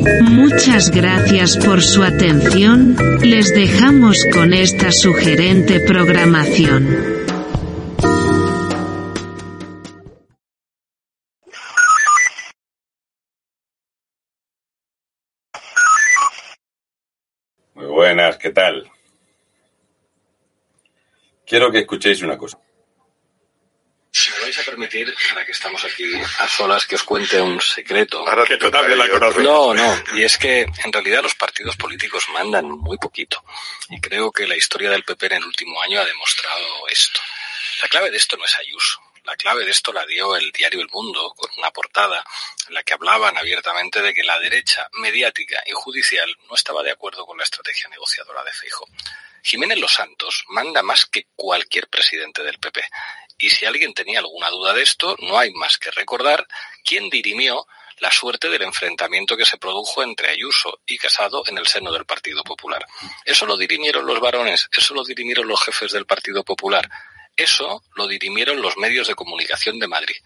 Muchas gracias por su atención, les dejamos con esta sugerente programación. Muy buenas, ¿qué tal? Quiero que escuchéis una cosa. Vais a permitir, ahora que estamos aquí a solas, que os cuente un secreto. Ahora que tú también la conoces. No, no, y es que en realidad los partidos políticos mandan muy poquito. Y creo que la historia del PP en el último año ha demostrado esto. La clave de esto no es Ayuso. La clave de esto la dio el diario El Mundo con una portada en la que hablaban abiertamente de que la derecha mediática y judicial no estaba de acuerdo con la estrategia negociadora de Feijo. Jiménez Los Santos manda más que cualquier presidente del PP. Y si alguien tenía alguna duda de esto, no hay más que recordar quién dirimió la suerte del enfrentamiento que se produjo entre Ayuso y Casado en el seno del Partido Popular. Eso lo dirimieron los varones, eso lo dirimieron los jefes del Partido Popular, eso lo dirimieron los medios de comunicación de Madrid.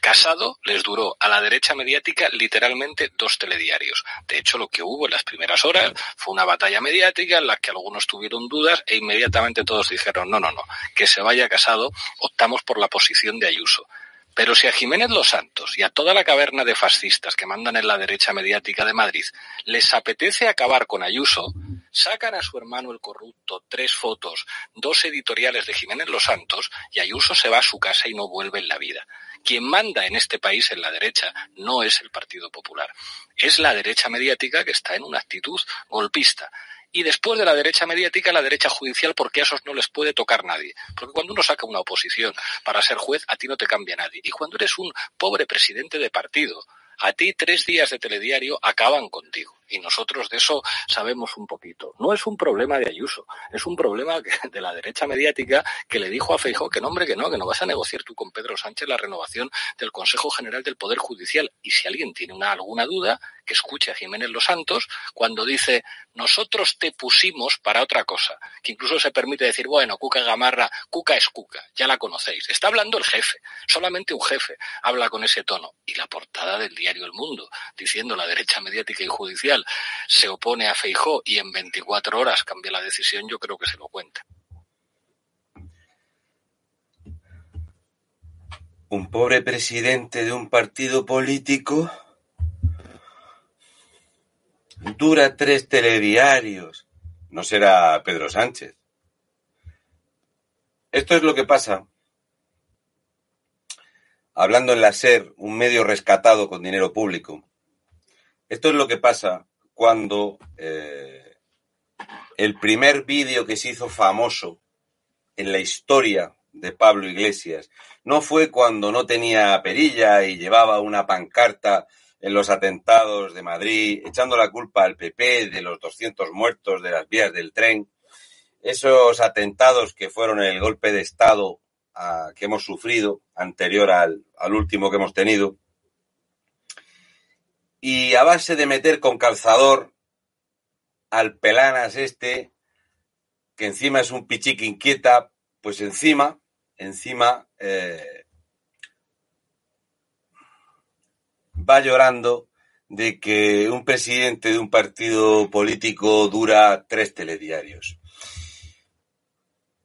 Casado les duró a la derecha mediática literalmente dos telediarios. De hecho, lo que hubo en las primeras horas fue una batalla mediática en la que algunos tuvieron dudas e inmediatamente todos dijeron no, no, no, que se vaya Casado, optamos por la posición de Ayuso. Pero si a Jiménez Los Santos y a toda la caverna de fascistas que mandan en la derecha mediática de Madrid les apetece acabar con Ayuso, sacan a su hermano el corrupto tres fotos, dos editoriales de Jiménez Los Santos y Ayuso se va a su casa y no vuelve en la vida. Quien manda en este país en la derecha no es el Partido Popular, es la derecha mediática que está en una actitud golpista. Y después de la derecha mediática, la derecha judicial, porque a esos no les puede tocar nadie. Porque cuando uno saca una oposición para ser juez, a ti no te cambia nadie. Y cuando eres un pobre presidente de partido, a ti tres días de telediario acaban contigo. Y nosotros de eso sabemos un poquito. No es un problema de Ayuso, es un problema de la derecha mediática que le dijo a Feijóo que no, hombre, que no, que no vas a negociar tú con Pedro Sánchez la renovación del Consejo General del Poder Judicial. Y si alguien tiene una, alguna duda, que escuche a Jiménez Los Santos cuando dice nosotros te pusimos para otra cosa, que incluso se permite decir, bueno, Cuca Gamarra, Cuca es Cuca, ya la conocéis. Está hablando el jefe, solamente un jefe habla con ese tono. Y la portada del diario El Mundo, diciendo la derecha mediática y judicial se opone a Feijó y en 24 horas cambia la decisión, yo creo que se lo cuenta. Un pobre presidente de un partido político dura tres telediarios. No será Pedro Sánchez. Esto es lo que pasa. Hablando en la SER, un medio rescatado con dinero público. Esto es lo que pasa cuando eh, el primer vídeo que se hizo famoso en la historia de Pablo Iglesias no fue cuando no tenía perilla y llevaba una pancarta en los atentados de Madrid, echando la culpa al PP de los 200 muertos de las vías del tren, esos atentados que fueron el golpe de Estado a, que hemos sufrido, anterior al, al último que hemos tenido, y a base de meter con calzador al pelanas este, que encima es un pichique inquieta, pues encima, encima eh, va llorando de que un presidente de un partido político dura tres telediarios.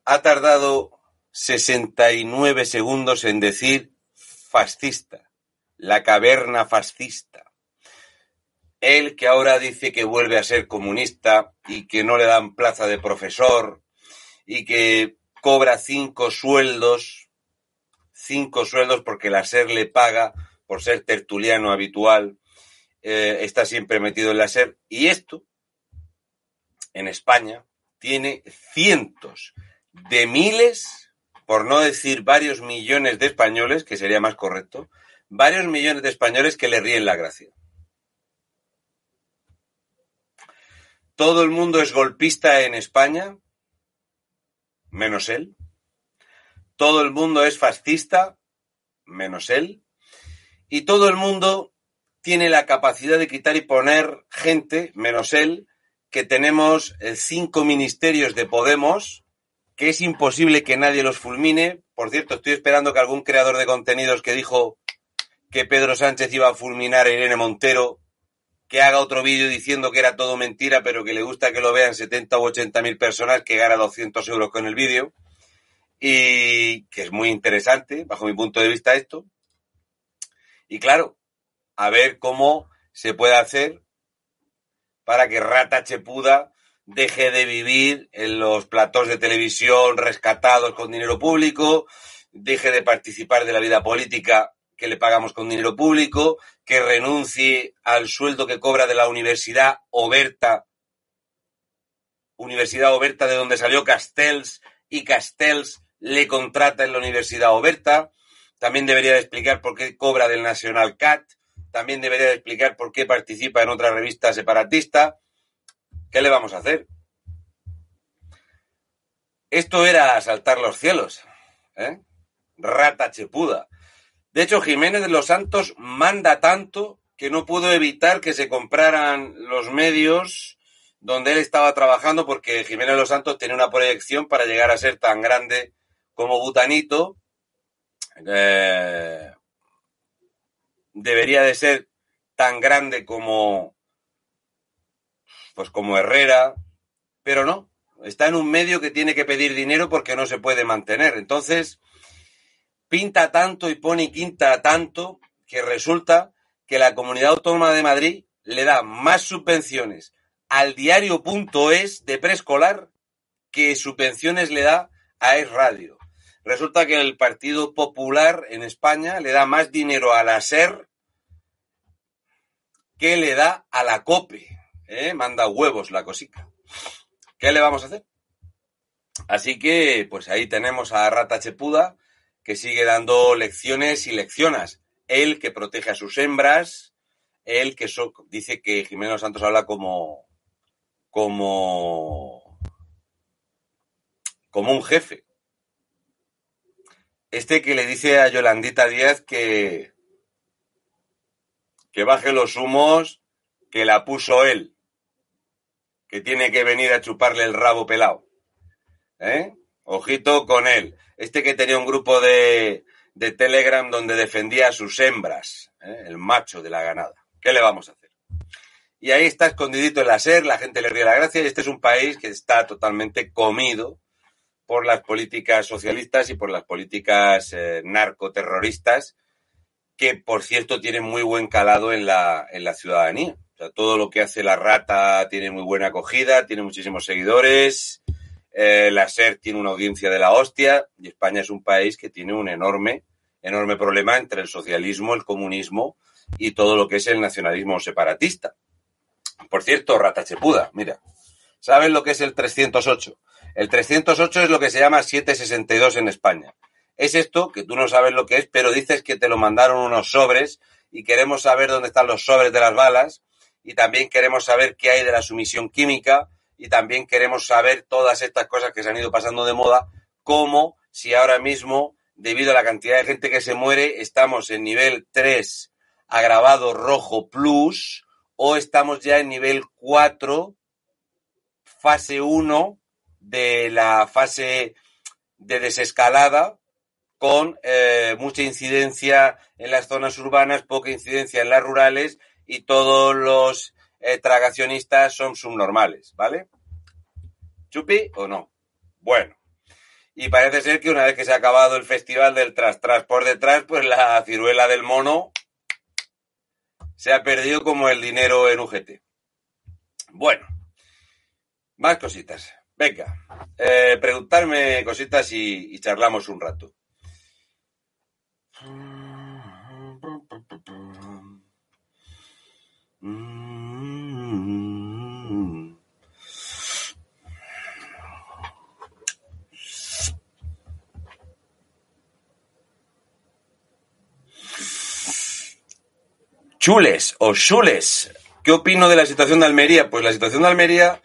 Ha tardado 69 segundos en decir fascista, la caverna fascista. Él que ahora dice que vuelve a ser comunista y que no le dan plaza de profesor y que cobra cinco sueldos, cinco sueldos porque la SER le paga por ser tertuliano habitual, eh, está siempre metido en la SER. Y esto, en España, tiene cientos de miles, por no decir varios millones de españoles, que sería más correcto, varios millones de españoles que le ríen la gracia. Todo el mundo es golpista en España, menos él. Todo el mundo es fascista, menos él. Y todo el mundo tiene la capacidad de quitar y poner gente, menos él, que tenemos eh, cinco ministerios de Podemos, que es imposible que nadie los fulmine. Por cierto, estoy esperando que algún creador de contenidos que dijo que Pedro Sánchez iba a fulminar a Irene Montero, que haga otro vídeo diciendo que era todo mentira, pero que le gusta que lo vean 70 u 80 mil personas, que gana 200 euros con el vídeo. Y que es muy interesante, bajo mi punto de vista, esto. Y claro, a ver cómo se puede hacer para que Rata Chepuda deje de vivir en los platós de televisión rescatados con dinero público, deje de participar de la vida política que le pagamos con dinero público, que renuncie al sueldo que cobra de la Universidad Oberta, Universidad Oberta de donde salió Castells, y Castells le contrata en la Universidad Oberta. También debería de explicar por qué cobra del National Cat. También debería de explicar por qué participa en otra revista separatista. ¿Qué le vamos a hacer? Esto era saltar los cielos. ¿eh? Rata chepuda. De hecho, Jiménez de los Santos manda tanto que no pudo evitar que se compraran los medios donde él estaba trabajando porque Jiménez de los Santos tenía una proyección para llegar a ser tan grande como Butanito. Eh, debería de ser tan grande como pues como Herrera, pero no, está en un medio que tiene que pedir dinero porque no se puede mantener. Entonces, pinta tanto y pone quinta tanto que resulta que la Comunidad Autónoma de Madrid le da más subvenciones al diario.es de preescolar que subvenciones le da a Es Radio. Resulta que el Partido Popular en España le da más dinero a la SER que le da a la COPE. ¿eh? Manda huevos la cosica. ¿Qué le vamos a hacer? Así que, pues ahí tenemos a Rata Chepuda, que sigue dando lecciones y leccionas. Él que protege a sus hembras, él que dice que Jimeno Santos habla como, como, como un jefe. Este que le dice a Yolandita Díaz que, que baje los humos, que la puso él, que tiene que venir a chuparle el rabo pelado. ¿Eh? Ojito con él. Este que tenía un grupo de, de Telegram donde defendía a sus hembras, ¿eh? el macho de la ganada. ¿Qué le vamos a hacer? Y ahí está escondidito el SER, la gente le ríe la gracia y este es un país que está totalmente comido por las políticas socialistas y por las políticas eh, narcoterroristas que, por cierto, tienen muy buen calado en la, en la ciudadanía. O sea, todo lo que hace la rata tiene muy buena acogida, tiene muchísimos seguidores, eh, la SER tiene una audiencia de la hostia y España es un país que tiene un enorme, enorme problema entre el socialismo, el comunismo y todo lo que es el nacionalismo separatista. Por cierto, Ratachepuda, mira, ¿sabes lo que es el 308? El 308 es lo que se llama 762 en España. Es esto, que tú no sabes lo que es, pero dices que te lo mandaron unos sobres y queremos saber dónde están los sobres de las balas y también queremos saber qué hay de la sumisión química y también queremos saber todas estas cosas que se han ido pasando de moda, como si ahora mismo, debido a la cantidad de gente que se muere, estamos en nivel 3 agravado rojo plus o estamos ya en nivel 4 fase 1 de la fase de desescalada con eh, mucha incidencia en las zonas urbanas, poca incidencia en las rurales y todos los eh, tragacionistas son subnormales, ¿vale? ¿Chupi o no? Bueno. Y parece ser que una vez que se ha acabado el festival del tras tras por detrás, pues la ciruela del mono se ha perdido como el dinero en UGT. Bueno, más cositas. Venga, eh, preguntarme cositas y charlamos un rato. Chules o Chules. ¿Qué opino de la situación de Almería? Pues la situación de Almería,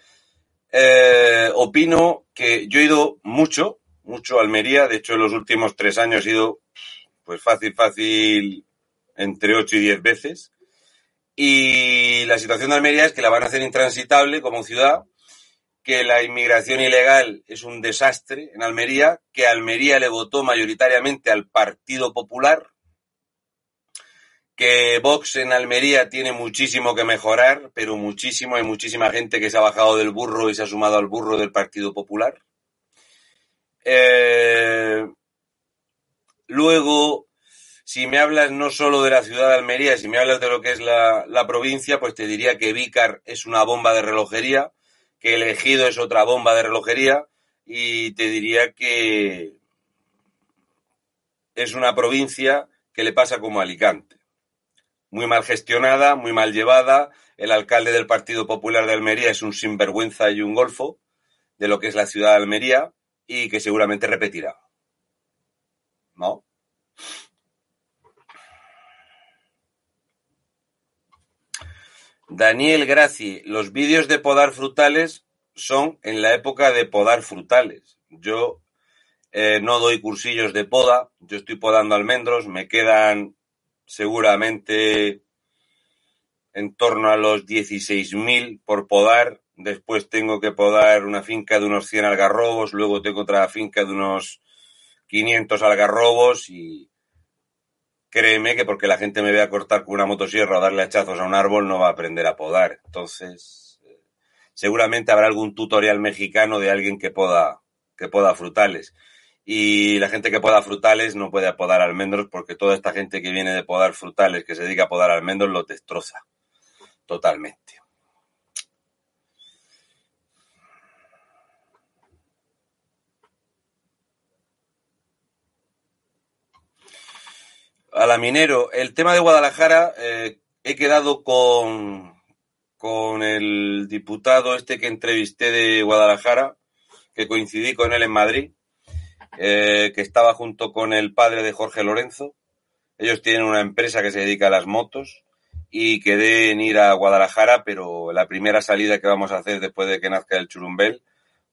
eh, opino que yo he ido mucho, mucho a Almería. De hecho, en los últimos tres años he ido, pues fácil, fácil, entre ocho y diez veces. Y la situación de Almería es que la van a hacer intransitable como ciudad, que la inmigración ilegal es un desastre en Almería, que Almería le votó mayoritariamente al Partido Popular, que Vox en Almería tiene muchísimo que mejorar, pero muchísimo. Hay muchísima gente que se ha bajado del burro y se ha sumado al burro del Partido Popular. Eh, luego, si me hablas no solo de la ciudad de Almería, si me hablas de lo que es la, la provincia, pues te diría que Vícar es una bomba de relojería, que el Ejido es otra bomba de relojería, y te diría que es una provincia que le pasa como Alicante muy mal gestionada, muy mal llevada. El alcalde del Partido Popular de Almería es un sinvergüenza y un golfo de lo que es la ciudad de Almería y que seguramente repetirá. ¿No? Daniel Graci, los vídeos de podar frutales son en la época de podar frutales. Yo eh, no doy cursillos de poda, yo estoy podando almendros, me quedan seguramente en torno a los 16.000 por podar. Después tengo que podar una finca de unos 100 algarrobos, luego tengo otra finca de unos 500 algarrobos y créeme que porque la gente me vea cortar con una motosierra o darle hachazos a un árbol no va a aprender a podar. Entonces, seguramente habrá algún tutorial mexicano de alguien que poda, que poda frutales y la gente que poda frutales no puede podar almendros porque toda esta gente que viene de podar frutales, que se dedica a podar almendros, lo destroza totalmente. A la minero, el tema de Guadalajara, eh, he quedado con, con el diputado este que entrevisté de Guadalajara, que coincidí con él en Madrid eh, que estaba junto con el padre de Jorge Lorenzo. Ellos tienen una empresa que se dedica a las motos y quedé en ir a Guadalajara, pero la primera salida que vamos a hacer después de que nazca el Churumbel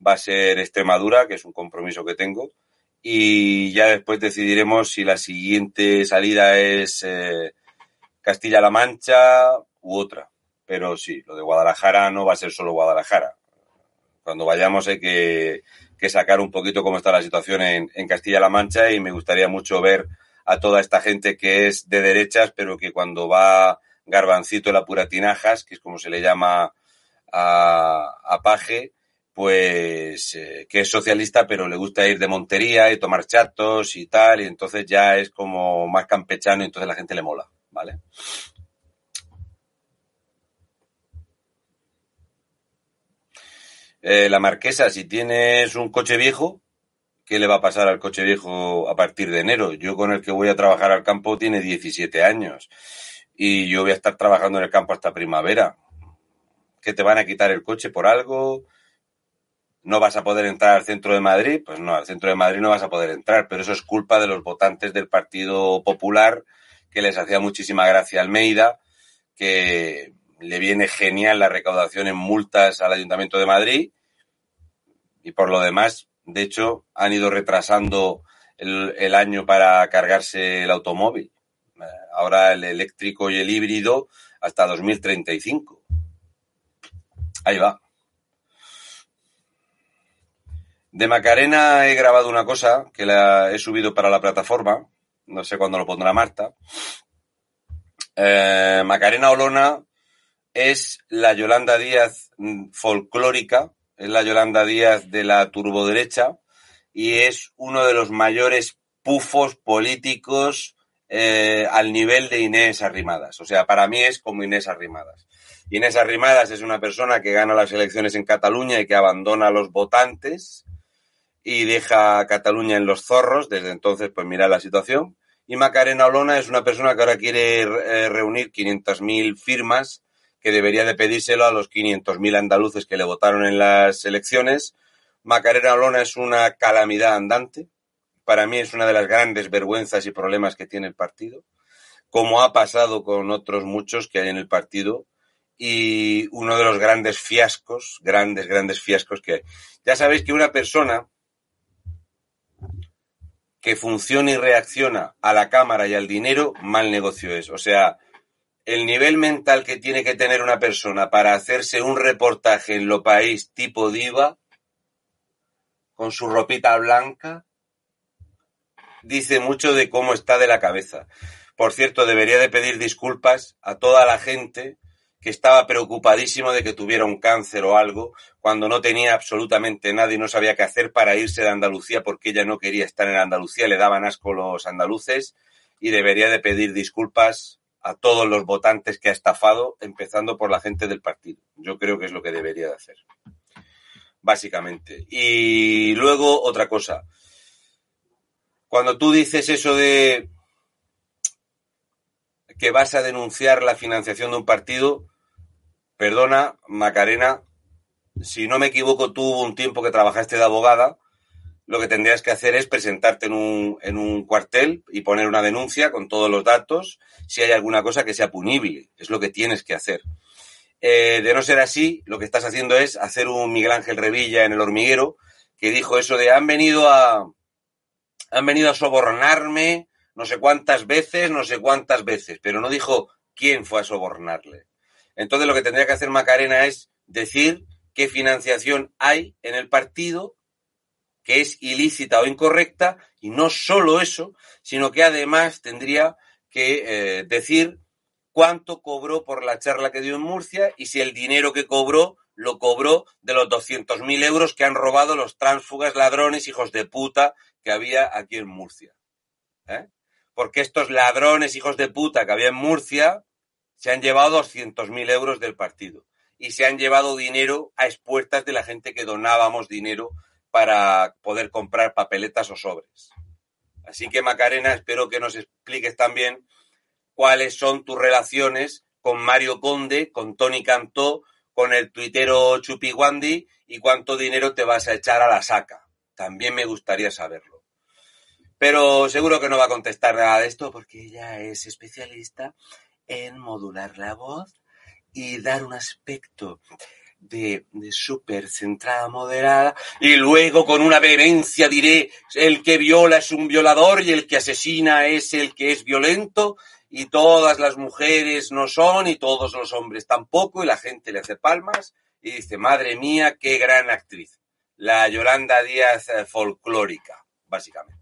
va a ser Extremadura, que es un compromiso que tengo, y ya después decidiremos si la siguiente salida es eh, Castilla-La Mancha u otra. Pero sí, lo de Guadalajara no va a ser solo Guadalajara. Cuando vayamos hay que que sacar un poquito cómo está la situación en, en Castilla-La Mancha y me gustaría mucho ver a toda esta gente que es de derechas, pero que cuando va Garbancito la pura tinajas, que es como se le llama a, a Paje, pues eh, que es socialista, pero le gusta ir de montería y tomar chatos y tal, y entonces ya es como más campechano y entonces la gente le mola, ¿vale? Eh, la marquesa, si tienes un coche viejo, ¿qué le va a pasar al coche viejo a partir de enero? Yo con el que voy a trabajar al campo tiene 17 años y yo voy a estar trabajando en el campo hasta primavera. ¿Qué te van a quitar el coche por algo? ¿No vas a poder entrar al centro de Madrid? Pues no, al centro de Madrid no vas a poder entrar, pero eso es culpa de los votantes del Partido Popular, que les hacía muchísima gracia Almeida, que le viene genial la recaudación en multas al Ayuntamiento de Madrid y por lo demás, de hecho, han ido retrasando el, año para cargarse el automóvil. Eh, ahora el eléctrico y el híbrido hasta 2035. Ahí va. De Macarena he grabado una cosa que la he subido para la plataforma. No sé cuándo lo pondrá Marta. Eh, Macarena Olona es la Yolanda Díaz mm, folclórica es la Yolanda Díaz de la turboderecha y es uno de los mayores pufos políticos eh, al nivel de Inés Arrimadas. O sea, para mí es como Inés Arrimadas. Inés Arrimadas es una persona que gana las elecciones en Cataluña y que abandona a los votantes y deja a Cataluña en los zorros. Desde entonces, pues mira la situación. Y Macarena Olona es una persona que ahora quiere eh, reunir 500.000 firmas que debería de pedírselo a los 500.000 andaluces que le votaron en las elecciones. Macarena Olona es una calamidad andante. Para mí es una de las grandes vergüenzas y problemas que tiene el partido, como ha pasado con otros muchos que hay en el partido y uno de los grandes fiascos, grandes, grandes fiascos que hay. Ya sabéis que una persona que funciona y reacciona a la cámara y al dinero, mal negocio es. O sea, el nivel mental que tiene que tener una persona para hacerse un reportaje en lo país tipo diva, con su ropita blanca, dice mucho de cómo está de la cabeza. Por cierto, debería de pedir disculpas a toda la gente que estaba preocupadísimo de que tuviera un cáncer o algo, cuando no tenía absolutamente nada y no sabía qué hacer para irse de Andalucía porque ella no quería estar en Andalucía, le daban asco los andaluces y debería de pedir disculpas a todos los votantes que ha estafado, empezando por la gente del partido. Yo creo que es lo que debería de hacer. Básicamente. Y luego otra cosa. Cuando tú dices eso de que vas a denunciar la financiación de un partido, perdona, Macarena, si no me equivoco, tú hubo un tiempo que trabajaste de abogada, lo que tendrías que hacer es presentarte en un, en un cuartel y poner una denuncia con todos los datos si hay alguna cosa que sea punible. Es lo que tienes que hacer. Eh, de no ser así, lo que estás haciendo es hacer un Miguel Ángel Revilla en el hormiguero que dijo eso de han venido a han venido a sobornarme no sé cuántas veces, no sé cuántas veces, pero no dijo quién fue a sobornarle. Entonces lo que tendría que hacer Macarena es decir qué financiación hay en el partido que es ilícita o incorrecta, y no solo eso, sino que además tendría que eh, decir cuánto cobró por la charla que dio en Murcia y si el dinero que cobró lo cobró de los 200.000 euros que han robado los tránsfugas, ladrones, hijos de puta que había aquí en Murcia. ¿Eh? porque estos ladrones, hijos de puta que había en Murcia, se han llevado 200.000 euros del partido y se han llevado dinero a expuertas de la gente que donábamos dinero para poder comprar papeletas o sobres. Así que Macarena, espero que nos expliques también cuáles son tus relaciones con Mario Conde, con Tony Cantó, con el tuitero Chupiguandi y cuánto dinero te vas a echar a la saca. También me gustaría saberlo. Pero seguro que no va a contestar nada de esto porque ella es especialista en modular la voz y dar un aspecto de, de súper centrada, moderada, y luego con una vehemencia diré, el que viola es un violador y el que asesina es el que es violento, y todas las mujeres no son y todos los hombres tampoco, y la gente le hace palmas y dice, madre mía, qué gran actriz. La Yolanda Díaz eh, folclórica, básicamente.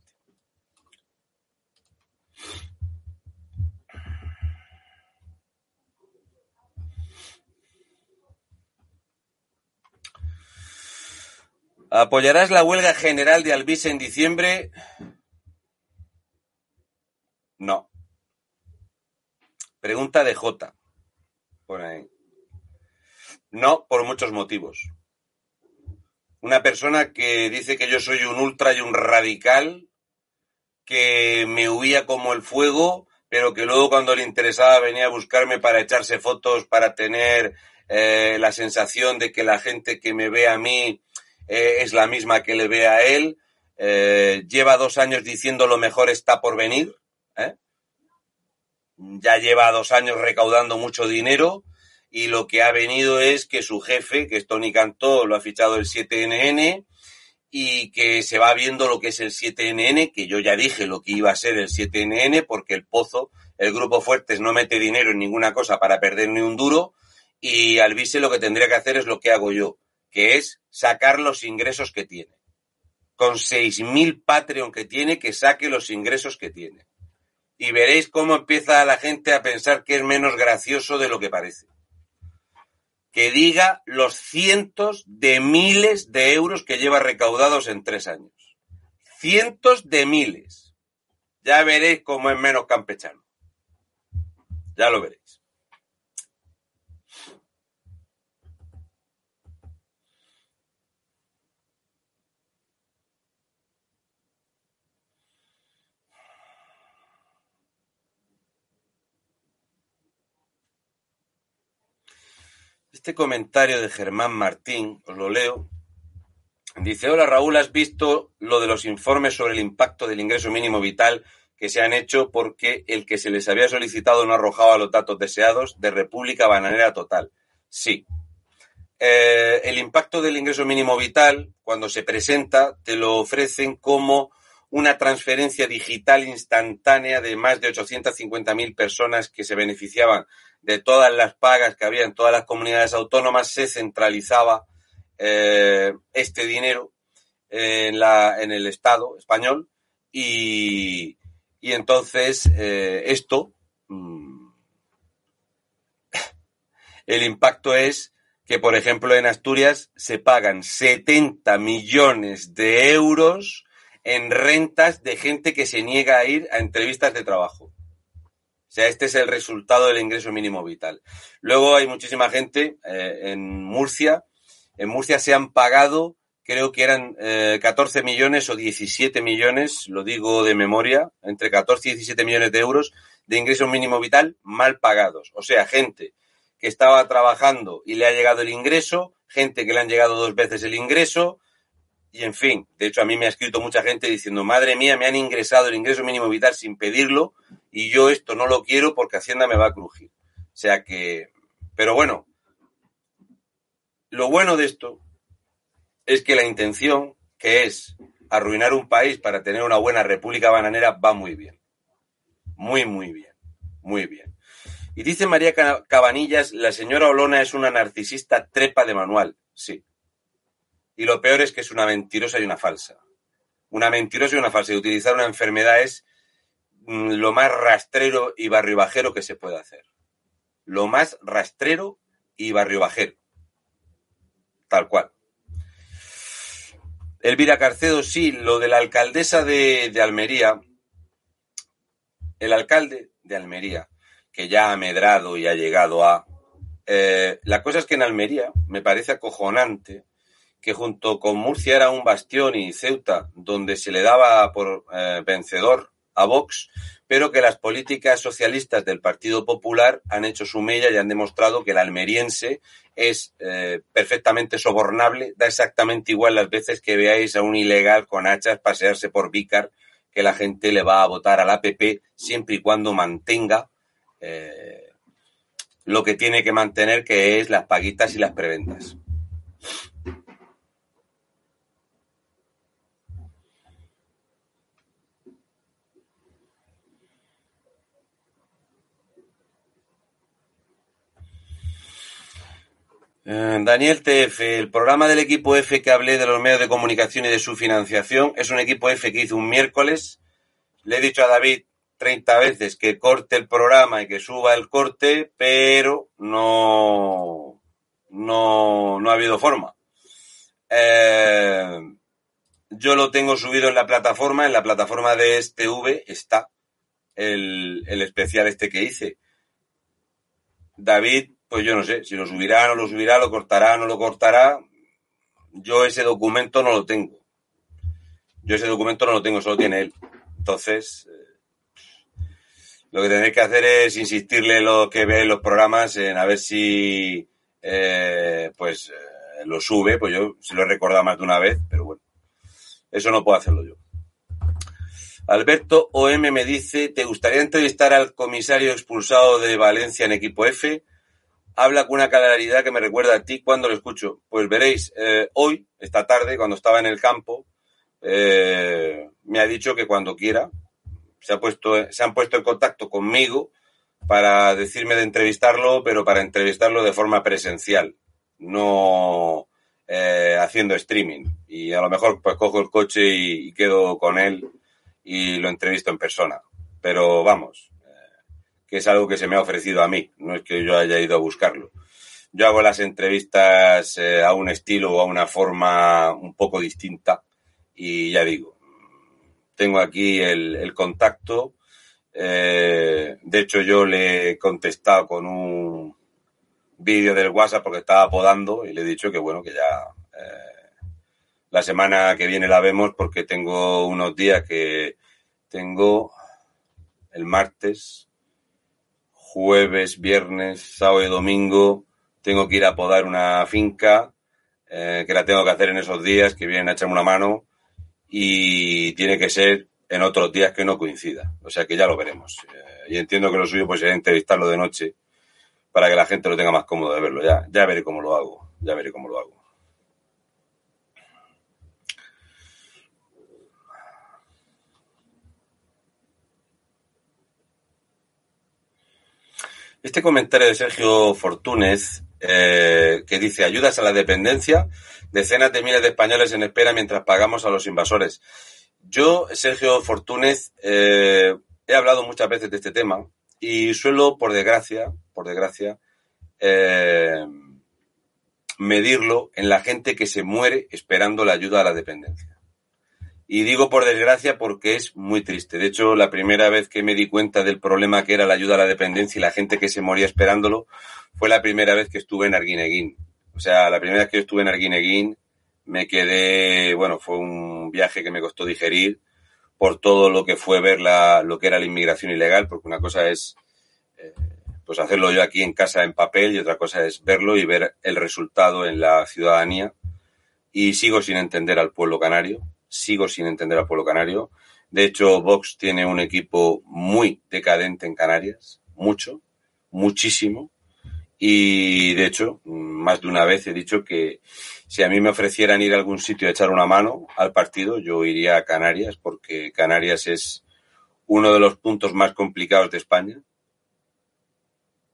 ¿Apoyarás la huelga general de Alvise en diciembre? No. Pregunta de J. Por ahí. No, por muchos motivos. Una persona que dice que yo soy un ultra y un radical, que me huía como el fuego, pero que luego cuando le interesaba venía a buscarme para echarse fotos, para tener eh, la sensación de que la gente que me ve a mí eh, es la misma que le ve a él. Eh, lleva dos años diciendo lo mejor está por venir. ¿eh? Ya lleva dos años recaudando mucho dinero y lo que ha venido es que su jefe, que es Tony Cantó, lo ha fichado el 7NN y que se va viendo lo que es el 7NN, que yo ya dije lo que iba a ser el 7NN porque el Pozo, el Grupo Fuertes no mete dinero en ninguna cosa para perder ni un duro y Alvise lo que tendría que hacer es lo que hago yo, que es sacar los ingresos que tiene. Con 6.000 Patreon que tiene, que saque los ingresos que tiene. Y veréis cómo empieza la gente a pensar que es menos gracioso de lo que parece. Que diga los cientos de miles de euros que lleva recaudados en tres años. Cientos de miles. Ya veréis cómo es menos campechano. Ya lo veréis. Este comentario de Germán Martín, os lo leo. Dice, hola Raúl, ¿has visto lo de los informes sobre el impacto del ingreso mínimo vital que se han hecho porque el que se les había solicitado no arrojaba los datos deseados de República Bananera Total? Sí. Eh, el impacto del ingreso mínimo vital, cuando se presenta, te lo ofrecen como una transferencia digital instantánea de más de 850.000 personas que se beneficiaban de todas las pagas que había en todas las comunidades autónomas, se centralizaba eh, este dinero en, la, en el Estado español. Y, y entonces eh, esto, mm, el impacto es que, por ejemplo, en Asturias se pagan 70 millones de euros en rentas de gente que se niega a ir a entrevistas de trabajo. O sea, este es el resultado del ingreso mínimo vital. Luego hay muchísima gente eh, en Murcia. En Murcia se han pagado, creo que eran 14 eh, millones o 17 millones, lo digo de memoria, entre 14 y 17 millones de euros de ingreso mínimo vital mal pagados. O sea, gente que estaba trabajando y le ha llegado el ingreso, gente que le han llegado dos veces el ingreso, y en fin, de hecho a mí me ha escrito mucha gente diciendo, madre mía, me han ingresado el ingreso mínimo vital sin pedirlo y yo esto no lo quiero porque Hacienda me va a crujir. O sea que, pero bueno, lo bueno de esto es que la intención, que es arruinar un país para tener una buena república bananera, va muy bien. Muy, muy bien. Muy bien. Y dice María Cabanillas, la señora Olona es una narcisista trepa de manual. Sí, y lo peor es que es una mentirosa y una falsa. Una mentirosa y una falsa. Y utilizar una enfermedad es mm, lo más rastrero y barrio bajero que se puede hacer. Lo más rastrero y barrio bajero. Tal cual. Elvira Carcedo, sí, lo de la alcaldesa de, Almería. El alcalde de Almería, que ya ha medrado y ha llegado a. Eh, la cosa es que en Almería me parece acojonante que junto con Murcia era un bastión y Ceuta donde se le daba por eh, vencedor a Vox, pero que las políticas socialistas del Partido Popular han hecho su mella y han demostrado que el almeriense es eh, perfectamente sobornable, da exactamente igual las veces que veáis a un ilegal con hachas pasearse por Vícar, que la gente le va a votar al APP siempre y cuando mantenga eh, lo que tiene que mantener, que es las paguitas y las preventas. Daniel TF, el programa del equipo F que hablé de los medios de comunicación y de su financiación es un equipo F que hizo un miércoles. Le he dicho a David 30 veces que corte el programa y que suba el corte, pero no, no, no ha habido forma. Eh, yo lo tengo subido en la plataforma, en la plataforma de STV está el, el especial este que hice. David pues yo no sé, si lo subirá, no lo subirá, lo cortará, no lo cortará. Yo ese documento no lo tengo. Yo ese documento no lo tengo, solo tiene él. Entonces, eh, lo que tenéis que hacer es insistirle lo que ve en los programas en a ver si eh, pues eh, lo sube, pues yo se lo he recordado más de una vez, pero bueno, eso no puedo hacerlo yo. Alberto OM me dice, ¿te gustaría entrevistar al comisario expulsado de Valencia en equipo F? Habla con una claridad que me recuerda a ti cuando lo escucho. Pues veréis, eh, hoy, esta tarde, cuando estaba en el campo, eh, me ha dicho que cuando quiera se, ha puesto, se han puesto en contacto conmigo para decirme de entrevistarlo, pero para entrevistarlo de forma presencial, no eh, haciendo streaming. Y a lo mejor pues cojo el coche y quedo con él y lo entrevisto en persona. Pero vamos, es algo que se me ha ofrecido a mí, no es que yo haya ido a buscarlo. Yo hago las entrevistas eh, a un estilo o a una forma un poco distinta y ya digo, tengo aquí el, contacto. Eh, de hecho, yo le he contestado con un vídeo del WhatsApp porque estaba podando y le he dicho que bueno, que ya eh, la semana que viene la vemos porque tengo unos días que tengo el martes, jueves, viernes, sábado y domingo, tengo que ir a podar una finca, eh, que la tengo que hacer en esos días, que vienen a echarme una mano, y tiene que ser en otros días que no coincida. O sea que ya lo veremos. Eh, y entiendo que lo suyo pues entrevistarlo de noche para que la gente lo tenga más cómodo de verlo. Ya, ya veré cómo lo hago. Ya veré cómo lo hago. Este comentario de Sergio Fortúnez, eh, que dice, ayudas a la dependencia, decenas de miles de españoles en espera mientras pagamos a los invasores. Yo, Sergio Fortúnez, eh, he hablado muchas veces de este tema y suelo, por desgracia, por desgracia, eh, medirlo en la gente que se muere esperando la ayuda a la dependencia. Y digo por desgracia porque es muy triste. De hecho, la primera vez que me di cuenta del problema que era la ayuda a la dependencia y la gente que se moría esperándolo fue la primera vez que estuve en Arguineguín. O sea, la primera vez que estuve en Arguineguín me quedé, bueno, fue un viaje que me costó digerir por todo lo que fue ver la, lo que era la inmigración ilegal, porque una cosa es eh, pues hacerlo yo aquí en casa en papel y otra cosa es verlo y ver el resultado en la ciudadanía. Y sigo sin entender al pueblo canario sigo sin entender al pueblo canario. De hecho, Vox tiene un equipo muy decadente en Canarias, mucho, muchísimo. Y de hecho, más de una vez he dicho que si a mí me ofrecieran ir a algún sitio a echar una mano al partido, yo iría a Canarias, porque Canarias es uno de los puntos más complicados de España,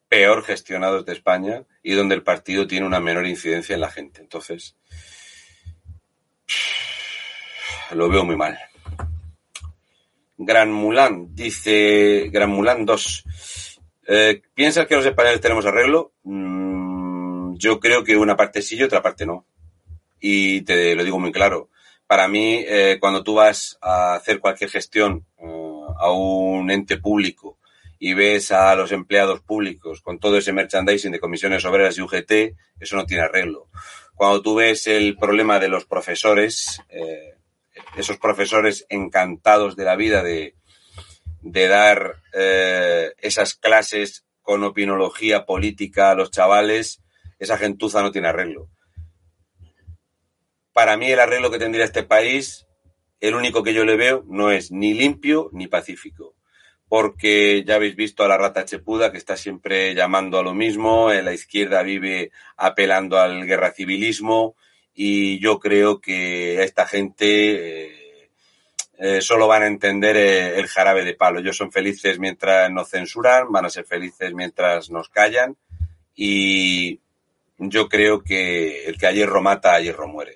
peor gestionados de España y donde el partido tiene una menor incidencia en la gente. Entonces, lo veo muy mal. Gran Mulán, dice Gran Mulán 2. Eh, ¿Piensas que los españoles tenemos arreglo? Mm, yo creo que una parte sí y otra parte no. Y te lo digo muy claro. Para mí, eh, cuando tú vas a hacer cualquier gestión eh, a un ente público y ves a los empleados públicos con todo ese merchandising de comisiones obreras y UGT, eso no tiene arreglo. Cuando tú ves el problema de los profesores, esos profesores encantados de la vida de, de dar eh, esas clases con opinología política a los chavales, esa gentuza no tiene arreglo. Para mí el arreglo que tendría este país, el único que yo le veo, no es ni limpio ni pacífico. Porque ya habéis visto a la rata chepuda que está siempre llamando a lo mismo, la izquierda vive apelando al guerra civilismo, y yo creo que esta gente eh, eh, solo van a entender eh, el jarabe de palo. Ellos son felices mientras nos censuran, van a ser felices mientras nos callan y yo creo que el que a hierro mata, a hierro muere.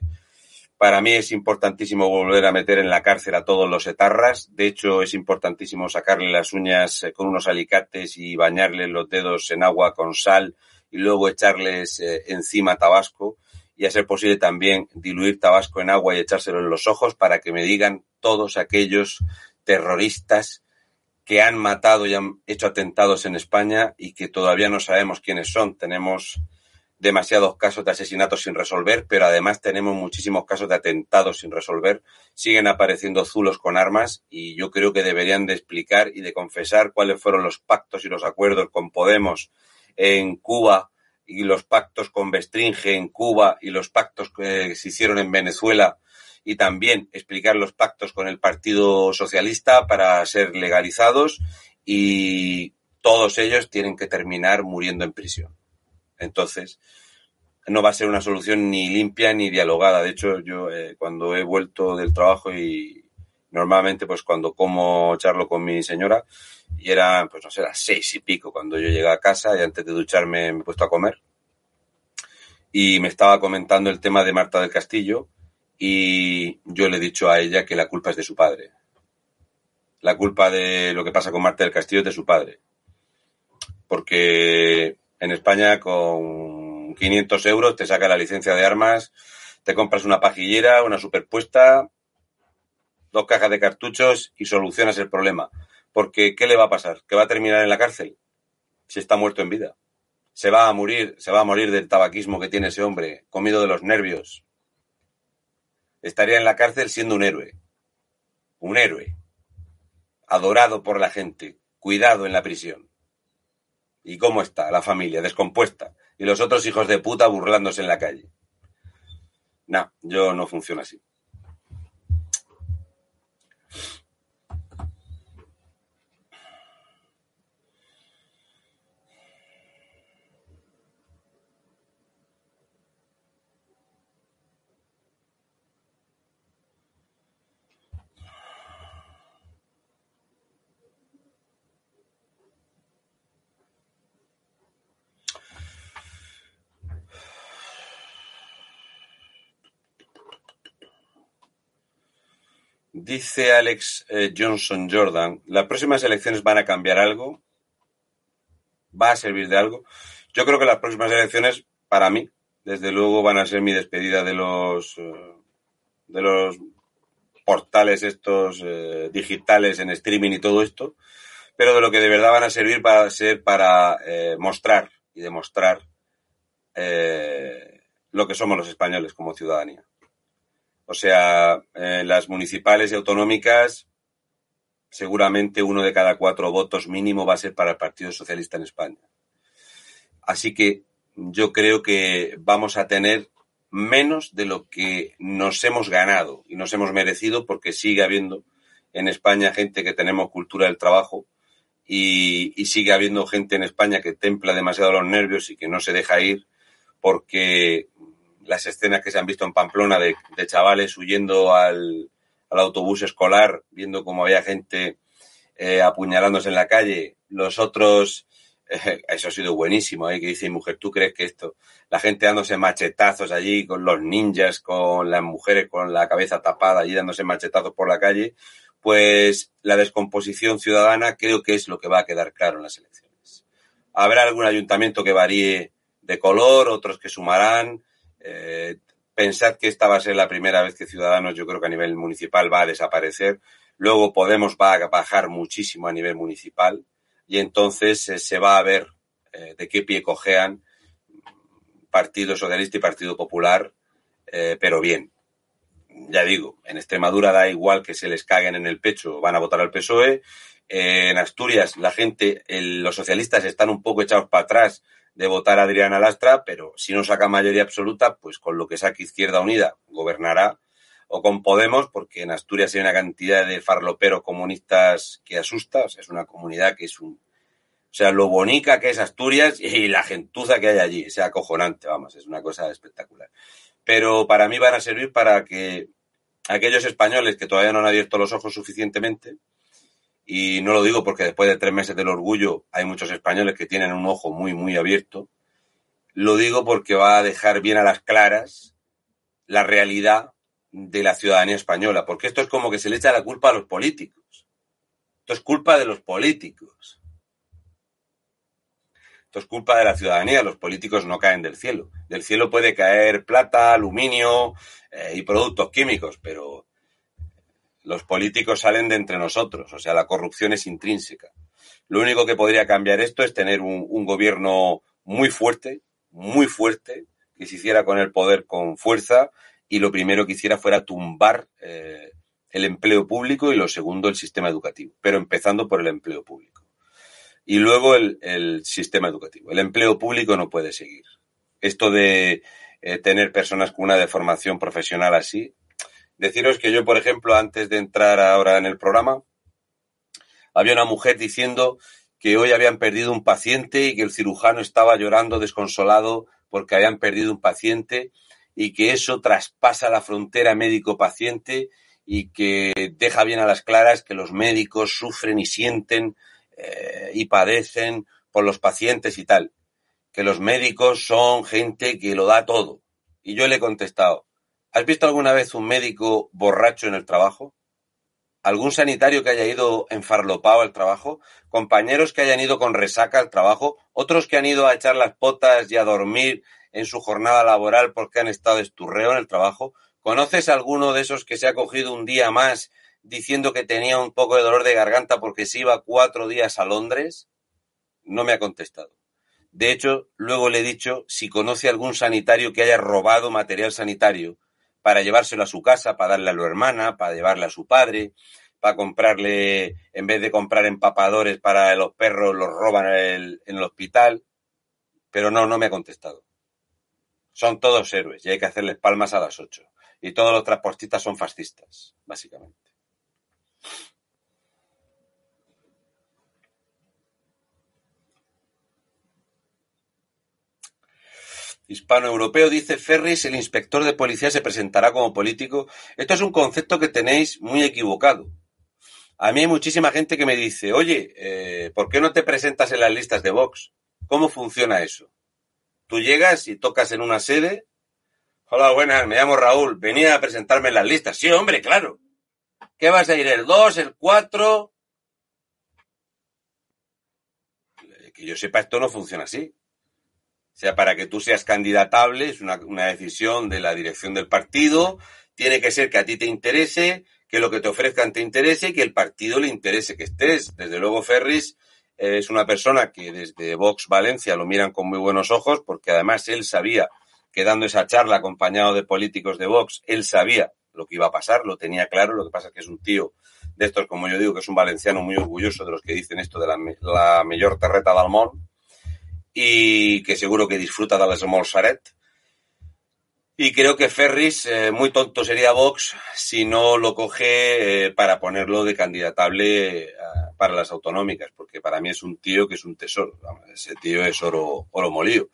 Para mí es importantísimo volver a meter en la cárcel a todos los etarras. De hecho, es importantísimo sacarle las uñas con unos alicates y bañarle los dedos en agua con sal y luego echarles encima tabasco y a ser posible también diluir tabasco en agua y echárselo en los ojos para que me digan todos aquellos terroristas que han matado y han hecho atentados en España y que todavía no sabemos quiénes son. Tenemos demasiados casos de asesinatos sin resolver, pero además tenemos muchísimos casos de atentados sin resolver. Siguen apareciendo zulos con armas y yo creo que deberían de explicar y de confesar cuáles fueron los pactos y los acuerdos con Podemos en Cuba y los pactos con Bestringe en Cuba y los pactos que se hicieron en Venezuela y también explicar los pactos con el Partido Socialista para ser legalizados y todos ellos tienen que terminar muriendo en prisión. Entonces, no va a ser una solución ni limpia ni dialogada. De hecho, yo eh, cuando he vuelto del trabajo y normalmente pues cuando como charlo con mi señora, y era, pues no sé, las seis y pico cuando yo llegué a casa y antes de ducharme me he puesto a comer. Y me estaba comentando el tema de Marta del Castillo y yo le he dicho a ella que la culpa es de su padre. La culpa de lo que pasa con Marta del Castillo es de su padre. Porque en España con 500 euros te saca la licencia de armas, te compras una pajillera, una superpuesta, dos cajas de cartuchos y solucionas el problema. Porque, ¿qué le va a pasar? ¿Que va a terminar en la cárcel? Si está muerto en vida. Se va a morir, se va a morir del tabaquismo que tiene ese hombre, comido de los nervios. Estaría en la cárcel siendo un héroe. Un héroe. Adorado por la gente. Cuidado en la prisión. ¿Y cómo está la familia? Descompuesta. y los otros hijos de puta burlándose en la calle. No, yo no funciona así. Dice Alex eh, Johnson Jordan, ¿las próximas elecciones van a cambiar algo? ¿Va a servir de algo? Yo creo que las próximas elecciones, para mí, desde luego, van a ser mi despedida de los eh, de los portales estos eh, digitales en streaming y todo esto, pero de lo que de verdad van a servir va a ser para mostrar y demostrar lo que somos los españoles como ciudadanía. O sea, en las municipales y autonómicas, seguramente uno de cada cuatro votos mínimo va a ser para el Partido Socialista en España. Así que yo creo que vamos a tener menos de lo que nos hemos ganado y nos hemos merecido porque sigue habiendo en España gente que tenemos cultura del trabajo y, sigue habiendo gente en España que templa demasiado los nervios y que no se deja ir porque las escenas que se han visto en Pamplona de, chavales huyendo al, autobús escolar, viendo cómo había gente eh, apuñalándose en la calle, los otros, eh, eso ha sido buenísimo, ¿eh? que dice, mujer, ¿tú crees que esto, la gente dándose machetazos allí con los ninjas, con las mujeres con la cabeza tapada, allí dándose machetazos por la calle, pues la descomposición ciudadana creo que es lo que va a quedar claro en las elecciones. Habrá algún ayuntamiento que varíe de color, otros que sumarán, eh, pensad que esta va a ser la primera vez que Ciudadanos, yo creo que a nivel municipal va a desaparecer. Luego Podemos va a bajar muchísimo a nivel municipal y entonces eh, se va a ver eh, de qué pie cojean Partido Socialista y Partido Popular, pero bien. Ya digo, en Extremadura da igual que se les caguen en el pecho, van a votar al PSOE. en Asturias la gente, los socialistas están un poco echados para atrás de votar a Adriana Lastra, pero si no saca mayoría absoluta, pues con lo que saque Izquierda Unida gobernará, o con Podemos, porque en Asturias hay una cantidad de farloperos comunistas que asusta, es una comunidad que es un... O sea, lo bonica que es Asturias y la gentuza que hay allí, es acojonante, vamos, es una cosa espectacular. Pero para mí van a servir para que aquellos españoles que todavía no han abierto los ojos suficientemente, y no lo digo porque después de tres meses del orgullo hay muchos españoles que tienen un ojo muy, muy abierto. Lo digo porque va a dejar bien a las claras la realidad de la ciudadanía española, porque esto es como que se le echa la culpa a los políticos. Esto es culpa de los políticos. Esto es culpa de la ciudadanía. Los políticos no caen del cielo. Del cielo puede caer plata, aluminio eh, y productos químicos, pero los políticos salen de entre nosotros, o sea, la corrupción es intrínseca. Lo único que podría cambiar esto es tener un, gobierno muy fuerte, muy fuerte, que se hiciera con el poder con fuerza y lo primero que hiciera fuera tumbar eh, el empleo público y lo segundo el sistema educativo, pero empezando por el empleo público. Y luego el, sistema educativo. El empleo público no puede seguir. Esto de eh, tener personas con una deformación profesional así Deciros que yo, por ejemplo, antes de entrar ahora en el programa, había una mujer diciendo que hoy habían perdido un paciente y que el cirujano estaba llorando desconsolado porque habían perdido un paciente y que eso traspasa la frontera médico-paciente y que deja bien a las claras que los médicos sufren y sienten eh, y padecen por los pacientes y tal. Que los médicos son gente que lo da todo. Y yo le he contestado, ¿Has visto alguna vez un médico borracho en el trabajo? ¿Algún sanitario que haya ido enfarlopado al trabajo? ¿Compañeros que hayan ido con resaca al trabajo? ¿Otros que han ido a echar las potas y a dormir en su jornada laboral porque han estado esturreo en el trabajo? ¿Conoces alguno de esos que se ha cogido un día más diciendo que tenía un poco de dolor de garganta porque se iba cuatro días a Londres? No me ha contestado. De hecho, luego le he dicho si conoce algún sanitario que haya robado material sanitario para llevárselo a su casa, para darle a su hermana, para llevarle a su padre, para comprarle, en vez de comprar empapadores para los perros, los roban en el, hospital. Pero no, no me ha contestado. Son todos héroes y hay que hacerles palmas a las ocho. Y todos los transportistas son fascistas, básicamente. Hispano-europeo dice Ferris, el inspector de policía se presentará como político. Esto es un concepto que tenéis muy equivocado. A mí hay muchísima gente que me dice, oye, eh, ¿por qué no te presentas en las listas de Vox? ¿Cómo funciona eso? Tú llegas y tocas en una sede. Hola, buenas, me llamo Raúl. Venía a presentarme en las listas. Sí, hombre, claro. ¿Qué vas a ir? ¿El 2, el 4? Que yo sepa, esto no funciona así. O sea, para que tú seas candidatable es una, una, decisión de la dirección del partido. Tiene que ser que a ti te interese, que lo que te ofrezcan te interese y que el partido le interese que estés. Desde luego, Ferris es una persona que desde Vox Valencia lo miran con muy buenos ojos porque además él sabía que dando esa charla acompañado de políticos de Vox, él sabía lo que iba a pasar, lo tenía claro. Lo que pasa es que es un tío de estos, como yo digo, que es un valenciano muy orgulloso de los que dicen esto de la, la mayor terreta del món y que seguro que disfruta de las Molsaret. Y creo que Ferris, eh, muy tonto sería Vox si no lo coge eh, para ponerlo de candidatable eh, para las autonómicas, porque para mí es un tío que es un tesoro. Ese tío es oro, oro molido.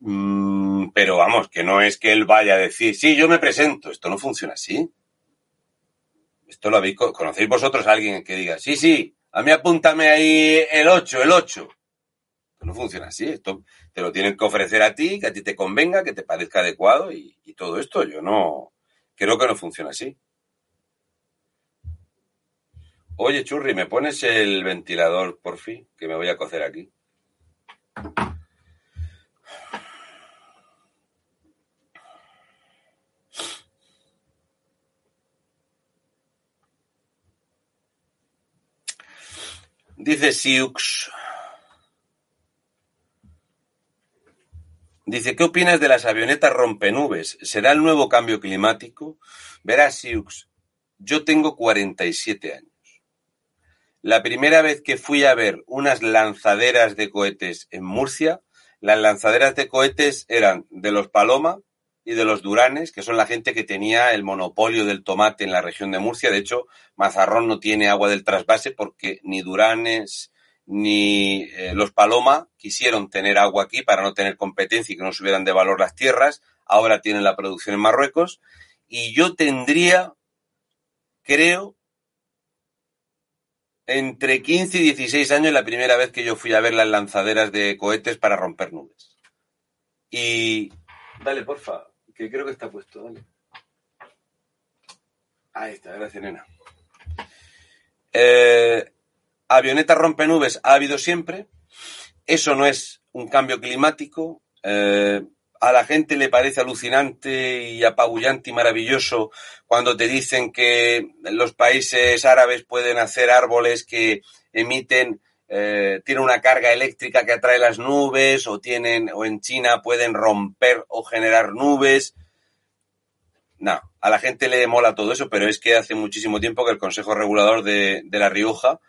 Mm, pero vamos, que no es que él vaya a decir, sí, yo me presento. Esto no funciona así. Esto lo habéis, ¿conocéis vosotros a alguien que diga, sí, sí, a mí apúntame ahí el 8, el 8? No funciona así. Esto te lo tienen que ofrecer a ti, que a ti te convenga, que te parezca adecuado y, todo esto. Yo no creo que no funciona así. Oye, Churri, ¿me pones el ventilador, por fin? Que me voy a cocer aquí. Dice Siux. Dice, ¿qué opinas de las avionetas rompenubes? ¿Será el nuevo cambio climático? Verás, Siux, yo tengo 47 años. La primera vez que fui a ver unas lanzaderas de cohetes en Murcia, las lanzaderas de cohetes eran de los Paloma y de los Duranes, que son la gente que tenía el monopolio del tomate en la región de Murcia. De hecho, Mazarrón no tiene agua del trasvase porque ni Duranes ni eh, los Paloma quisieron tener agua aquí para no tener competencia y que no subieran de valor las tierras. Ahora tienen la producción en Marruecos. Y yo tendría, creo, entre 15 y 16 años la primera vez que yo fui a ver las lanzaderas de cohetes para romper nubes. Y... Dale, porfa, que creo que está puesto, dale. Ahí está, gracias, nena. Eh, avioneta rompenubes ha habido siempre. Eso no es un cambio climático. Eh, a la gente le parece alucinante y apabullante y maravilloso cuando te dicen que los países árabes pueden hacer árboles que emiten, eh, tienen una carga eléctrica que atrae las nubes, o tienen, o en China pueden romper o generar nubes. No, a la gente le mola todo eso, pero es que hace muchísimo tiempo que el Consejo Regulador de, de La Rioja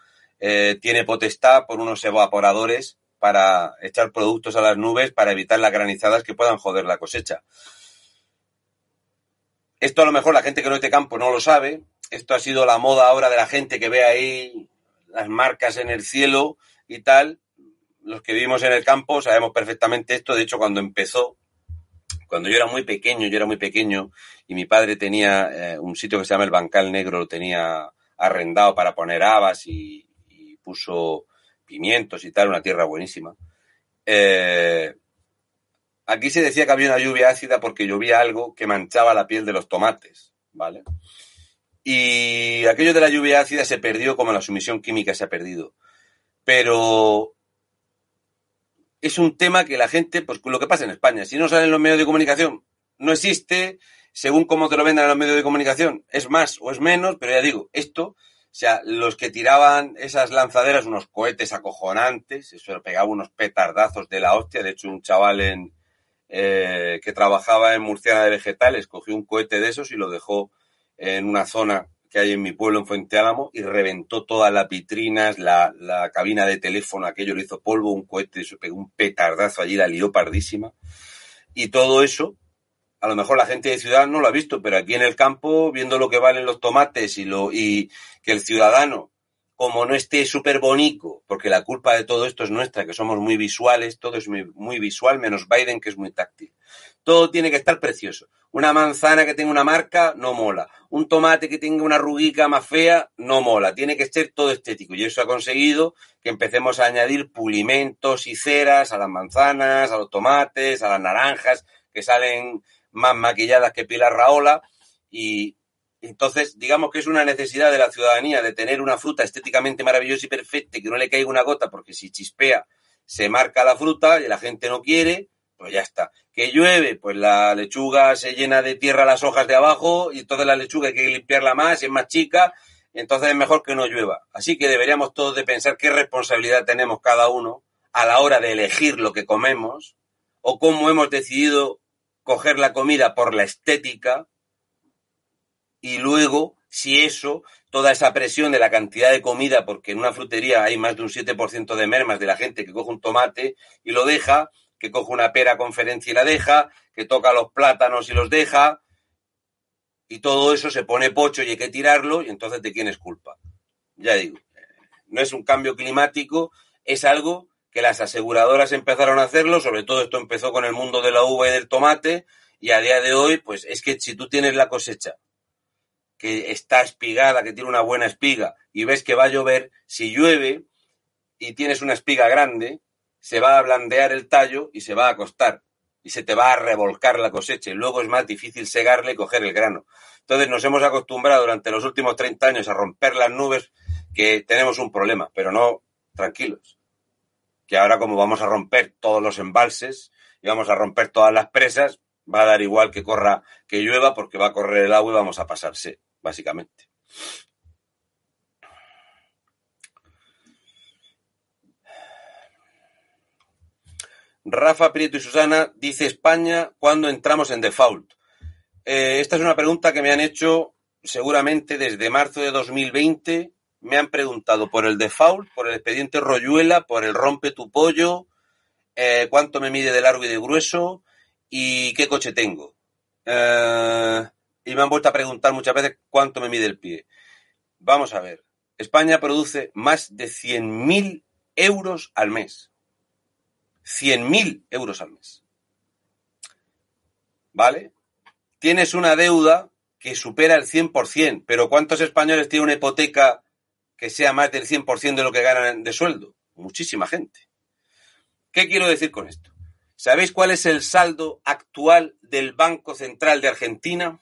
eh, tiene potestad por unos evaporadores para echar productos a las nubes para evitar las granizadas que puedan joder la cosecha. Esto a lo mejor la gente que no es de campo no lo sabe. Esto ha sido la moda ahora de la gente que ve ahí las marcas en el cielo y tal. Los que vivimos en el campo sabemos perfectamente esto. De hecho, cuando empezó, cuando yo era muy pequeño, yo era muy pequeño y mi padre tenía eh, un sitio que se llama el Bancal Negro, lo tenía arrendado para poner habas y, y puso pimientos y tal, una tierra buenísima. Eh, aquí se decía que había una lluvia ácida porque llovía algo que manchaba la piel de los tomates, ¿vale? Y aquello de la lluvia ácida se perdió como la sumisión química se ha perdido. Pero es un tema que la gente, pues lo que pasa en España, si no sale en los medios de comunicación, no existe, según cómo te lo vendan en los medios de comunicación, es más o es menos, pero ya digo, esto o sea, los que tiraban esas lanzaderas, unos cohetes acojonantes, eso pegaba unos petardazos de la hostia. De hecho, un chaval eh, que trabajaba en Murciana de Vegetales cogió un cohete de esos y lo dejó en una zona que hay en mi pueblo, en Fuente Álamo, y reventó todas las vitrinas, la, la cabina de teléfono, aquello le hizo polvo, un cohete, se pegó un petardazo allí, la lió pardísima. Y todo eso, a lo mejor la gente de ciudad no lo ha visto, pero aquí en el campo, viendo lo que valen los tomates y, lo, que el ciudadano, como no esté súper bonito, porque la culpa de todo esto es nuestra, que somos muy visuales, todo es muy, muy visual, menos Biden, que es muy táctil. Todo tiene que estar precioso. Una manzana que tenga una marca no mola. Un tomate que tenga una ruguica más fea no mola. Tiene que ser todo estético. Y eso ha conseguido que empecemos a añadir pulimentos y ceras a las manzanas, a los tomates, a las naranjas, que salen más maquilladas que Pilar Raola. Y entonces, digamos que es una necesidad de la ciudadanía de tener una fruta estéticamente maravillosa y perfecta, que no le caiga una gota, porque si chispea se marca la fruta y la gente no quiere pues ya está. Que llueve, pues la lechuga se llena de tierra las hojas de abajo y entonces la lechuga hay que limpiarla más, es más chica, entonces es mejor que no llueva. Así que deberíamos todos de pensar qué responsabilidad tenemos cada uno a la hora de elegir lo que comemos o cómo hemos decidido coger la comida por la estética y luego si eso, toda esa presión de la cantidad de comida, porque en una frutería hay más de un 7% de mermas de la gente que coge un tomate y lo deja, que coge una pera conferencia y la deja, que toca los plátanos y los deja, y todo eso se pone pocho y hay que tirarlo, y entonces ¿de quién es culpa? Ya digo, no es un cambio climático, es algo que las aseguradoras empezaron a hacerlo, sobre todo esto empezó con el mundo de la uva y del tomate, y a día de hoy, pues es que si tú tienes la cosecha que está espigada, que tiene una buena espiga, y ves que va a llover, si llueve y tienes una espiga grande, se va a blandear el tallo y se va a acostar y se te va a revolcar la cosecha y luego es más difícil segarle y coger el grano. Entonces nos hemos acostumbrado durante los últimos 30 años a romper las nubes que tenemos un problema, pero no tranquilos. Que ahora como vamos a romper todos los embalses y vamos a romper todas las presas, va a dar igual que corra, que llueva porque va a correr el agua y vamos a pasarse, básicamente. Rafa Prieto y Susana dice España cuando entramos en default. Eh, esta es una pregunta que me han hecho seguramente desde marzo de 2020. Me han preguntado por el default, por el expediente Royuela, por el rompe tu pollo, eh, cuánto me mide de largo y de grueso y qué coche tengo. Eh, y me han vuelto a preguntar muchas veces cuánto me mide el pie. Vamos a ver. España produce más de 100.000 euros al mes. 100.000 euros al mes. ¿Vale? Tienes una deuda que supera el 100%, pero ¿cuántos españoles tienen una hipoteca que sea más del 100% de lo que ganan de sueldo? Muchísima gente. ¿Qué quiero decir con esto? ¿Sabéis cuál es el saldo actual del Banco Central de Argentina?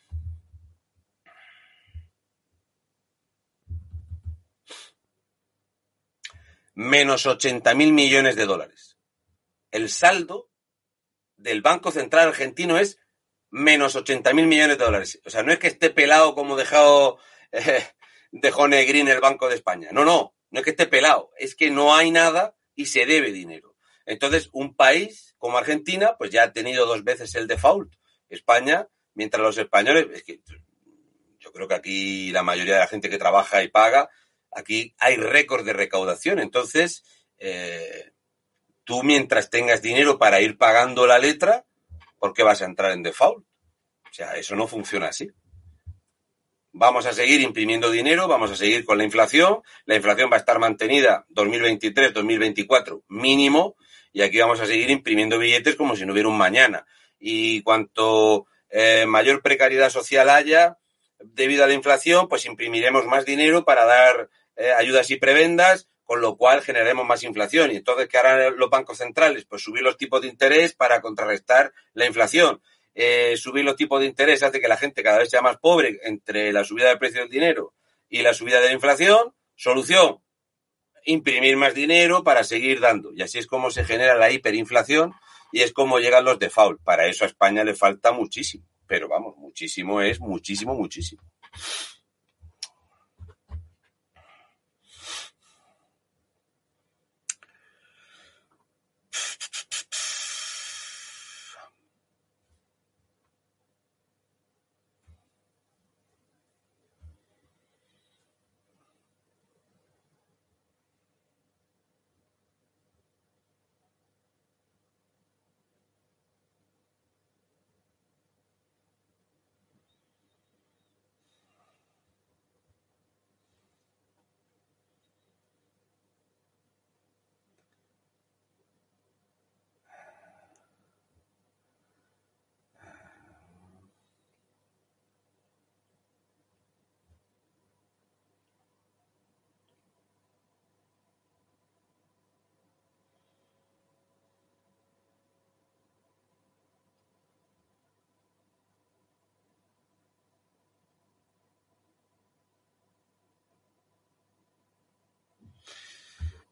Menos 80.000 millones de dólares el saldo del Banco Central argentino es menos 80 mil millones de dólares. O sea, no es que esté pelado como dejado, eh, dejó Negrín el Banco de España. No, no, no es que esté pelado, es que no hay nada y se debe dinero. Entonces, un país como Argentina, pues ya ha tenido dos veces el default. España, mientras los españoles, es que yo creo que aquí la mayoría de la gente que trabaja y paga, aquí hay récord de recaudación. Entonces, eh, tú mientras tengas dinero para ir pagando la letra, ¿por qué vas a entrar en default? O sea, eso no funciona así. Vamos a seguir imprimiendo dinero, vamos a seguir con la inflación. La inflación va a estar mantenida 2023, 2024 mínimo y aquí vamos a seguir imprimiendo billetes como si no hubiera un mañana. Y cuanto eh, mayor precariedad social haya debido a la inflación, pues imprimiremos más dinero para dar eh, ayudas y prebendas con lo cual generaremos más inflación. Y entonces, ¿qué harán los bancos centrales? Pues subir los tipos de interés para contrarrestar la inflación. Eh, subir los tipos de interés hace que la gente cada vez sea más pobre entre la subida del precio del dinero y la subida de la inflación. Solución, imprimir más dinero para seguir dando. Y así es como se genera la hiperinflación y es como llegan los default. Para eso a España le falta muchísimo. Pero vamos, muchísimo es muchísimo, muchísimo.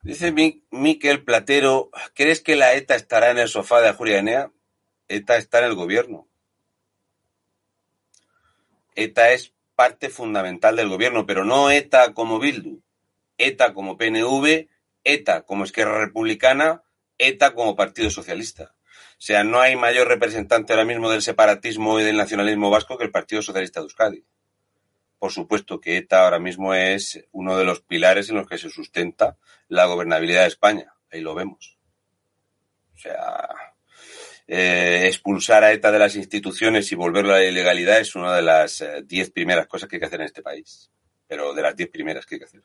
Dice Miquel Platero, ¿crees que la ETA estará en el sofá de Ajuria Enea? ETA está en el gobierno. ETA es parte fundamental del gobierno, pero no ETA como Bildu, ETA como PNV, ETA como Esquerra Republicana, ETA como Partido Socialista. O sea, no hay mayor representante ahora mismo del separatismo y del nacionalismo vasco que el Partido Socialista de Euskadi. Por supuesto que ETA ahora mismo es uno de los pilares en los que se sustenta la gobernabilidad de España. Ahí lo vemos. O sea, eh, expulsar a ETA de las instituciones y volverlo a la ilegalidad es una de las eh, diez primeras cosas que hay que hacer en este país. Pero de las diez primeras que hay que hacer.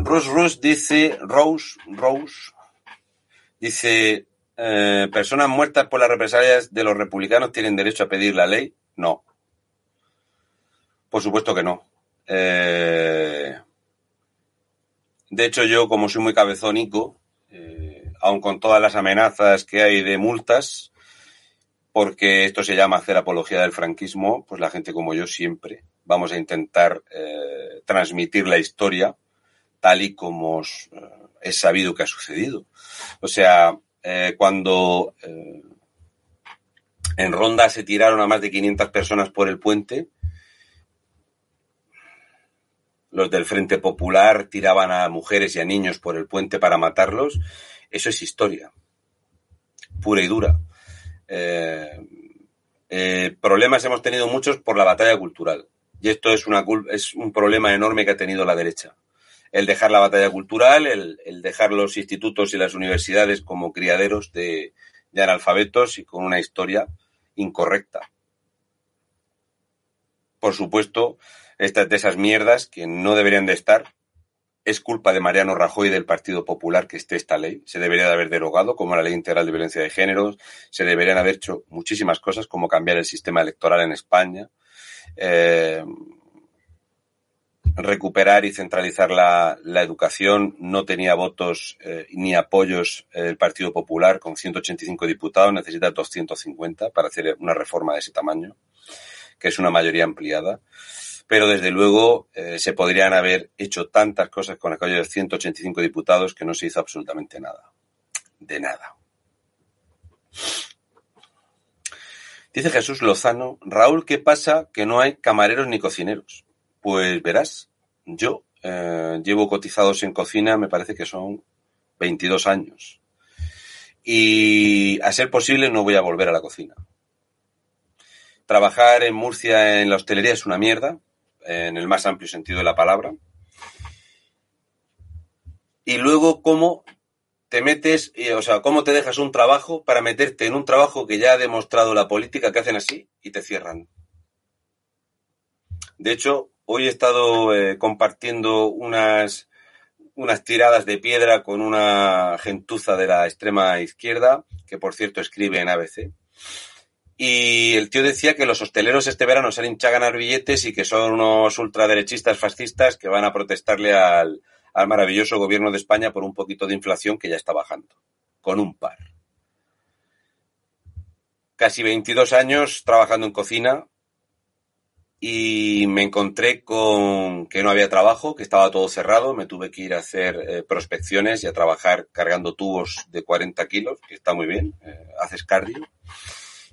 Rose Rose dice, Rose, Rose, dice, eh, personas muertas por las represalias de los republicanos tienen derecho a pedir la ley. No. Por supuesto que no. Eh, de hecho, yo, como soy muy cabezónico, eh, aun con todas las amenazas que hay de multas, porque esto se llama hacer apología del franquismo, pues la gente como yo siempre vamos a intentar transmitir la historia tal y como eh, es sabido que ha sucedido. O sea, eh, cuando eh, en Ronda se tiraron a más de 500 personas por el puente, los del Frente Popular tiraban a mujeres y a niños por el puente para matarlos, eso es historia, pura y dura. problemas hemos tenido muchos por la batalla cultural. Y esto es un problema enorme que ha tenido la derecha el dejar la batalla cultural, el, dejar los institutos y las universidades como criaderos de, analfabetos y con una historia incorrecta. Por supuesto, estas de esas mierdas que no deberían de estar. Es culpa de Mariano Rajoy y del Partido Popular que esté esta ley. Se debería de haber derogado, como la Ley Integral de Violencia de Género. Se deberían haber hecho muchísimas cosas, como cambiar el sistema electoral en España. Eh, recuperar y centralizar la, educación. No tenía votos eh, ni apoyos el Partido Popular con 185 diputados, necesita 250 para hacer una reforma de ese tamaño, que es una mayoría ampliada. Pero desde luego eh, se podrían haber hecho tantas cosas con aquellos de 185 diputados que no se hizo absolutamente nada. De nada. Dice Jesús Lozano, Raúl, ¿qué pasa que no hay camareros ni cocineros? Pues verás, yo eh, llevo cotizados en cocina, me parece que son 22 años. Y a ser posible no voy a volver a la cocina. Trabajar en Murcia en la hostelería es una mierda, en el más amplio sentido de la palabra. Y luego, ¿cómo te metes, o sea, cómo te dejas un trabajo para meterte en un trabajo que ya ha demostrado la política que hacen así y te cierran? De hecho, Hoy he estado eh, compartiendo unas, unas tiradas de piedra con una gentuza de la extrema izquierda, que por cierto escribe en ABC. Y el tío decía que los hosteleros este verano se han hinchado a ganar billetes y que son unos ultraderechistas fascistas que van a protestarle al, al maravilloso gobierno de España por un poquito de inflación que ya está bajando. Con un par. Casi 22 años trabajando en cocina, y me encontré con que no había trabajo, que estaba todo cerrado, me tuve que ir a hacer eh, prospecciones y a trabajar cargando tubos de 40 kilos, que está muy bien, eh, haces cardio.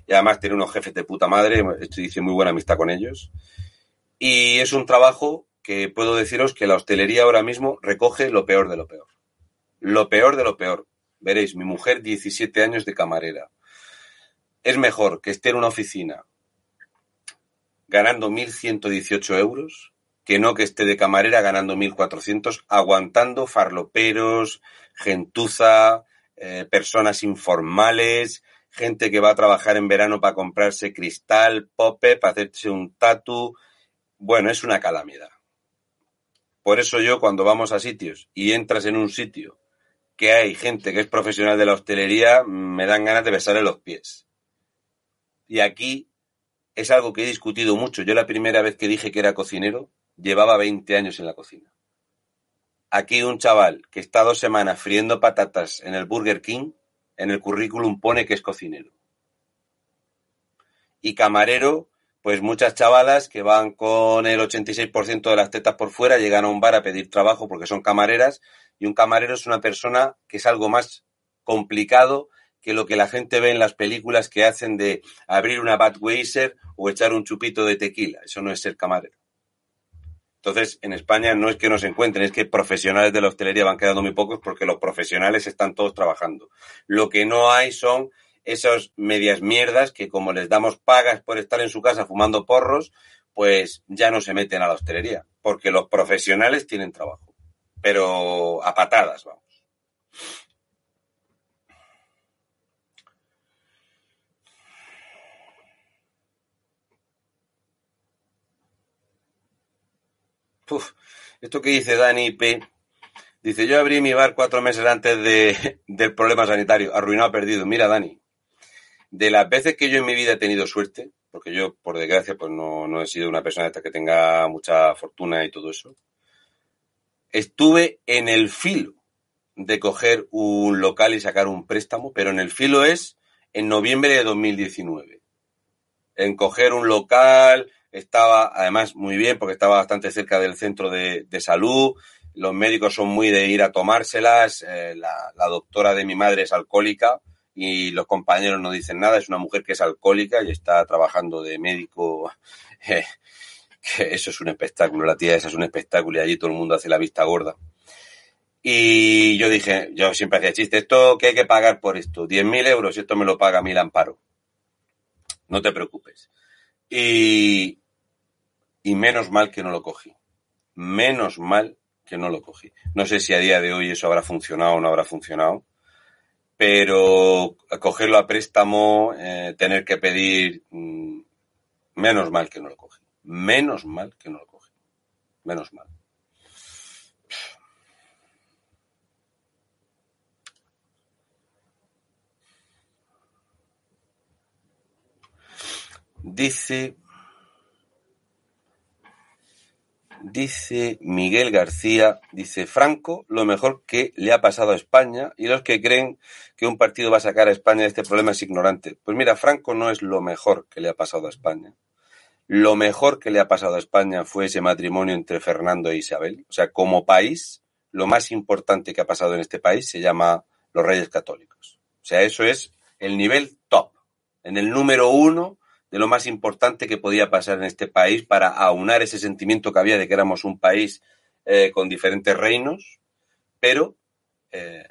Y además tiene unos jefes de puta madre, estoy diciendo muy buena amistad con ellos. Y es un trabajo que puedo deciros que la hostelería ahora mismo recoge lo peor de lo peor. Lo peor de lo peor. Veréis, mi mujer, 17 años de camarera. Es mejor que esté en una oficina ganando 1.118 euros que no que esté de camarera ganando 1.400, aguantando farloperos, gentuza, eh, personas informales, gente que va a trabajar en verano para comprarse cristal, pope, para hacerse un tatu. Bueno, es una calamidad. Por eso yo cuando vamos a sitios y entras en un sitio que hay gente que es profesional de la hostelería, me dan ganas de besarle los pies. Y aquí es algo que he discutido mucho. Yo la primera vez que dije que era cocinero, llevaba 20 años en la cocina. Aquí un chaval que está dos semanas friendo patatas en el Burger King, en el currículum pone que es cocinero. Y camarero, pues muchas chavalas que van con el 86% de las tetas por fuera, llegan a un bar a pedir trabajo porque son camareras, y un camarero es una persona que es algo más complicado que lo que la gente ve en las películas que hacen de abrir una Budweiser o echar un chupito de tequila. Eso no es ser camarero. Entonces, en España no es que no se encuentren, es que profesionales de la hostelería van quedando muy pocos porque los profesionales están todos trabajando. Lo que no hay son esas medias mierdas que como les damos pagas por estar en su casa fumando porros, pues ya no se meten a la hostelería, porque los profesionales tienen trabajo, pero a patadas, vamos. Esto que dice Dani P. Dice, yo abrí mi bar cuatro meses antes de, del problema sanitario, arruinado, perdido. Mira, Dani, de las veces que yo en mi vida he tenido suerte, porque yo, por desgracia, pues no, no he sido una persona que tenga mucha fortuna y todo eso, estuve en el filo de coger un local y sacar un préstamo, pero en el filo es en noviembre de 2019. En coger un local, estaba además muy bien porque estaba bastante cerca del centro de, salud. Los médicos son muy de ir a tomárselas. Eh, la, doctora de mi madre es alcohólica y los compañeros no dicen nada. Es una mujer que es alcohólica y está trabajando de médico. Eh, eso es un espectáculo. La tía esa es un espectáculo y allí todo el mundo hace la vista gorda. Y yo dije, yo siempre hacía chiste, esto que hay que pagar por esto, 10.000 euros, y esto me lo paga mi amparo. No te preocupes. Y, y menos mal que no lo cogí. Menos mal que no lo cogí. No sé si a día de hoy eso habrá funcionado o no habrá funcionado, pero cogerlo a préstamo, eh, tener que pedir, mm, menos mal que no lo cogí. Menos mal que no lo cogí. Menos mal. Dice Dice Miguel García, dice Franco, lo mejor que le ha pasado a España y los que creen que un partido va a sacar a España de este problema es ignorante. Pues mira, Franco no es lo mejor que le ha pasado a España. Lo mejor que le ha pasado a España fue ese matrimonio entre Fernando e Isabel. O sea, como país, lo más importante que ha pasado en este país se llama los Reyes Católicos. O sea, eso es el nivel top. En el número uno de lo más importante que podía pasar en este país para aunar ese sentimiento que había de que éramos un país eh, con diferentes reinos, pero eh,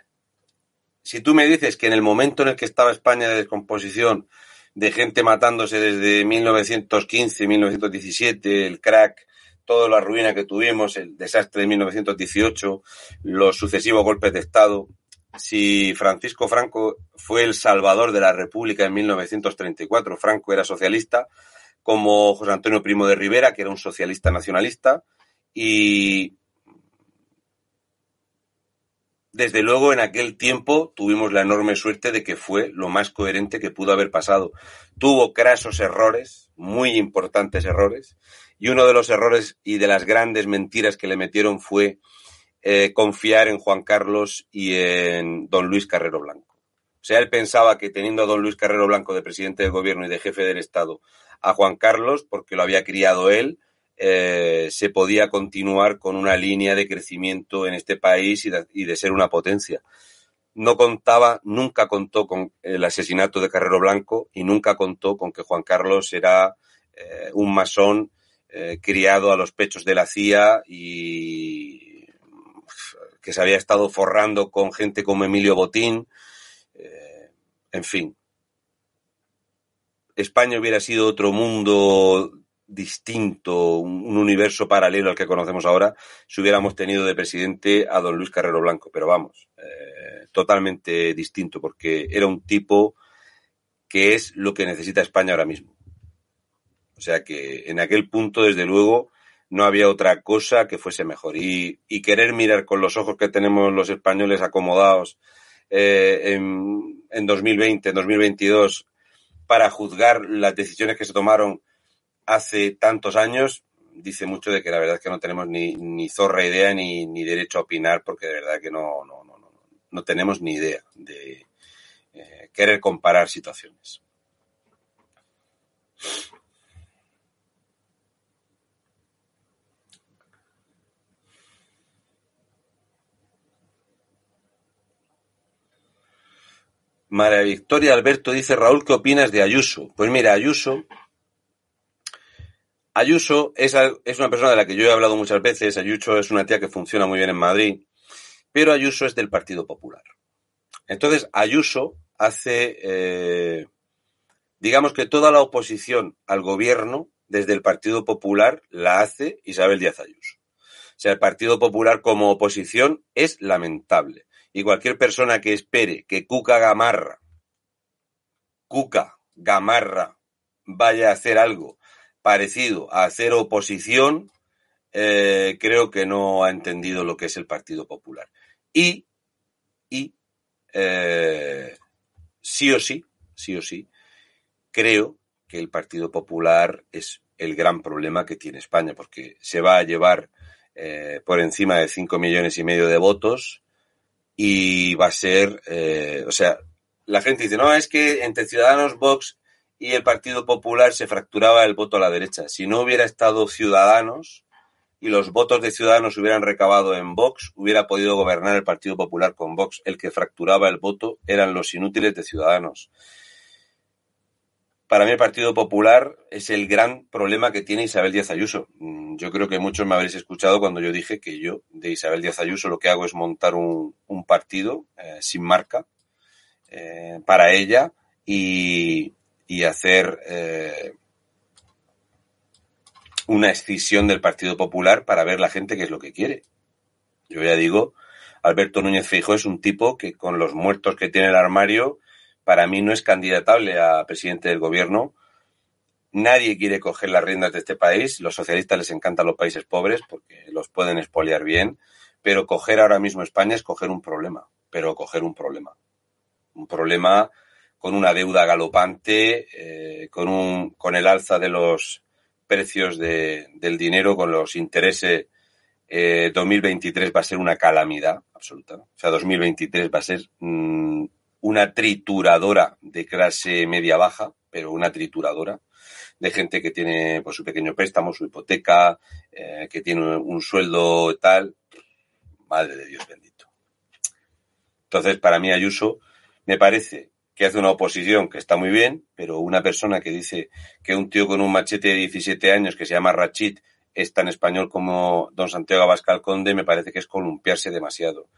si tú me dices que en el momento en el que estaba España de descomposición, de gente matándose desde 1915, 1917, el crack, toda la ruina que tuvimos, el desastre de 1918, los sucesivos golpes de Estado, si Francisco Franco fue el salvador de la República en 1934, Franco era socialista, como José Antonio Primo de Rivera, que era un socialista nacionalista, y desde luego en aquel tiempo tuvimos la enorme suerte de que fue lo más coherente que pudo haber pasado. Tuvo crasos errores, muy importantes errores, y uno de los errores y de las grandes mentiras que le metieron fue eh, confiar en Juan Carlos y en don Luis Carrero Blanco. O sea, él pensaba que teniendo a don Luis Carrero Blanco de presidente del gobierno y de jefe del Estado a Juan Carlos, porque lo había criado él, eh, se podía continuar con una línea de crecimiento en este país y de, ser una potencia. No contaba, nunca contó con el asesinato de Carrero Blanco y nunca contó con que Juan Carlos era eh, un masón criado a los pechos de la CIA y que se había estado forrando con gente como Emilio Botín. Eh, en fin. España hubiera sido otro mundo distinto, un universo paralelo al que conocemos ahora, si hubiéramos tenido de presidente a don Luis Carrero Blanco. Pero vamos, eh, totalmente distinto, porque era un tipo que es lo que necesita España ahora mismo. O sea que en aquel punto, desde luego, no había otra cosa que fuese mejor. Y, querer mirar con los ojos que tenemos los españoles acomodados eh, en, en 2020, en 2022, para juzgar las decisiones que se tomaron hace tantos años, dice mucho de que la verdad es que no tenemos ni, zorra idea ni, ni derecho a opinar, porque de verdad que no, no, no, no, no tenemos ni idea de eh, querer comparar situaciones. María Victoria Alberto dice, Raúl, ¿qué opinas de Ayuso? Pues mira, Ayuso, Ayuso es, es, una persona de la que yo he hablado muchas veces. Ayuso es una tía que funciona muy bien en Madrid, pero Ayuso es del Partido Popular. Entonces, Ayuso hace, eh, digamos que toda la oposición al gobierno desde el Partido Popular la hace Isabel Díaz Ayuso. O sea, el Partido Popular como oposición es lamentable y cualquier persona que espere que Cuca Gamarra, Cuca Gamarra, vaya a hacer algo parecido a hacer oposición, eh, creo que no ha entendido lo que es el Partido Popular. Y, y eh, sí o sí, sí o sí, creo que el Partido Popular es el gran problema que tiene España, porque se va a llevar eh, por encima de 5 millones y medio de votos, y va a ser, eh, o sea, la gente dice, no, es que entre Ciudadanos, Vox y el Partido Popular se fracturaba el voto a la derecha. Si no hubiera estado Ciudadanos y los votos de Ciudadanos hubieran recabado en Vox, hubiera podido gobernar el Partido Popular con Vox. El que fracturaba el voto eran los inútiles de Ciudadanos. Para mí el Partido Popular es el gran problema que tiene Isabel Díaz Ayuso. Mm, yo creo que muchos me habréis escuchado cuando yo dije que yo de Isabel Díaz Ayuso lo que hago es montar un, partido eh, sin marca eh, para ella y, hacer eh, una escisión del Partido Popular para ver la gente qué es lo que quiere. Yo ya digo, Alberto Núñez Feijóo es un tipo que con los muertos que tiene el armario para mí no es candidatable a presidente del gobierno. Nadie quiere coger las riendas de este país. Los socialistas les encantan los países pobres porque los pueden expoliar bien. Pero coger ahora mismo España es coger un problema. Pero coger un problema. Un problema con una deuda galopante, eh, con, un, con el alza de los precios de, del dinero, con los intereses. Eh, 2023 va a ser una calamidad absoluta. O sea, 2023 va a ser mmm, una trituradora de clase media-baja, pero una trituradora de gente que tiene pues, su pequeño préstamo, su hipoteca, eh, que tiene un sueldo tal. Madre de Dios bendito. Entonces, para mí Ayuso me parece que hace una oposición que está muy bien, pero una persona que dice que un tío con un machete de 17 años que se llama Rachid es tan español como don Santiago Abascal Conde, me parece que es columpiarse demasiado.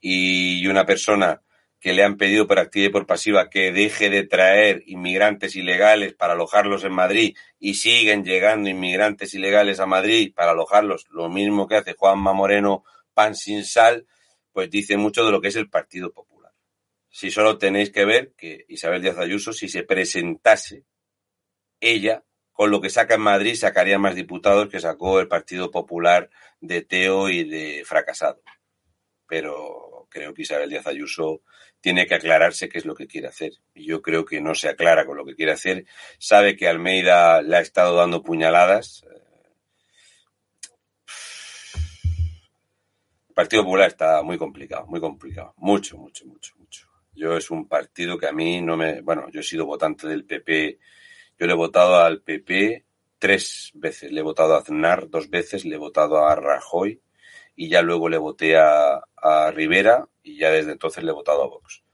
Y una persona que le han pedido por activa y por pasiva que deje de traer inmigrantes ilegales para alojarlos en Madrid y siguen llegando inmigrantes ilegales a Madrid para alojarlos, lo mismo que hace Juanma Moreno pan sin sal, pues dice mucho de lo que es el Partido Popular. Si solo tenéis que ver que Isabel Díaz Ayuso, si se presentase ella, con lo que saca en Madrid, sacaría más diputados que sacó el Partido Popular de Teo y de Fracasado. Pero creo que Isabel Díaz Ayuso tiene que aclararse qué es lo que quiere hacer. Y yo creo que no se aclara con lo que quiere hacer. Sabe que Almeida le ha estado dando puñaladas. El Partido Popular está muy complicado, muy complicado. Mucho, mucho, mucho, mucho. Yo es un partido que a mí no me... Bueno, yo he sido votante del PP. Yo le he votado al PP tres veces. Le he votado a Aznar dos veces, le he votado a Rajoy y ya luego le voté a, Rivera y ya desde entonces le he votado a Vox.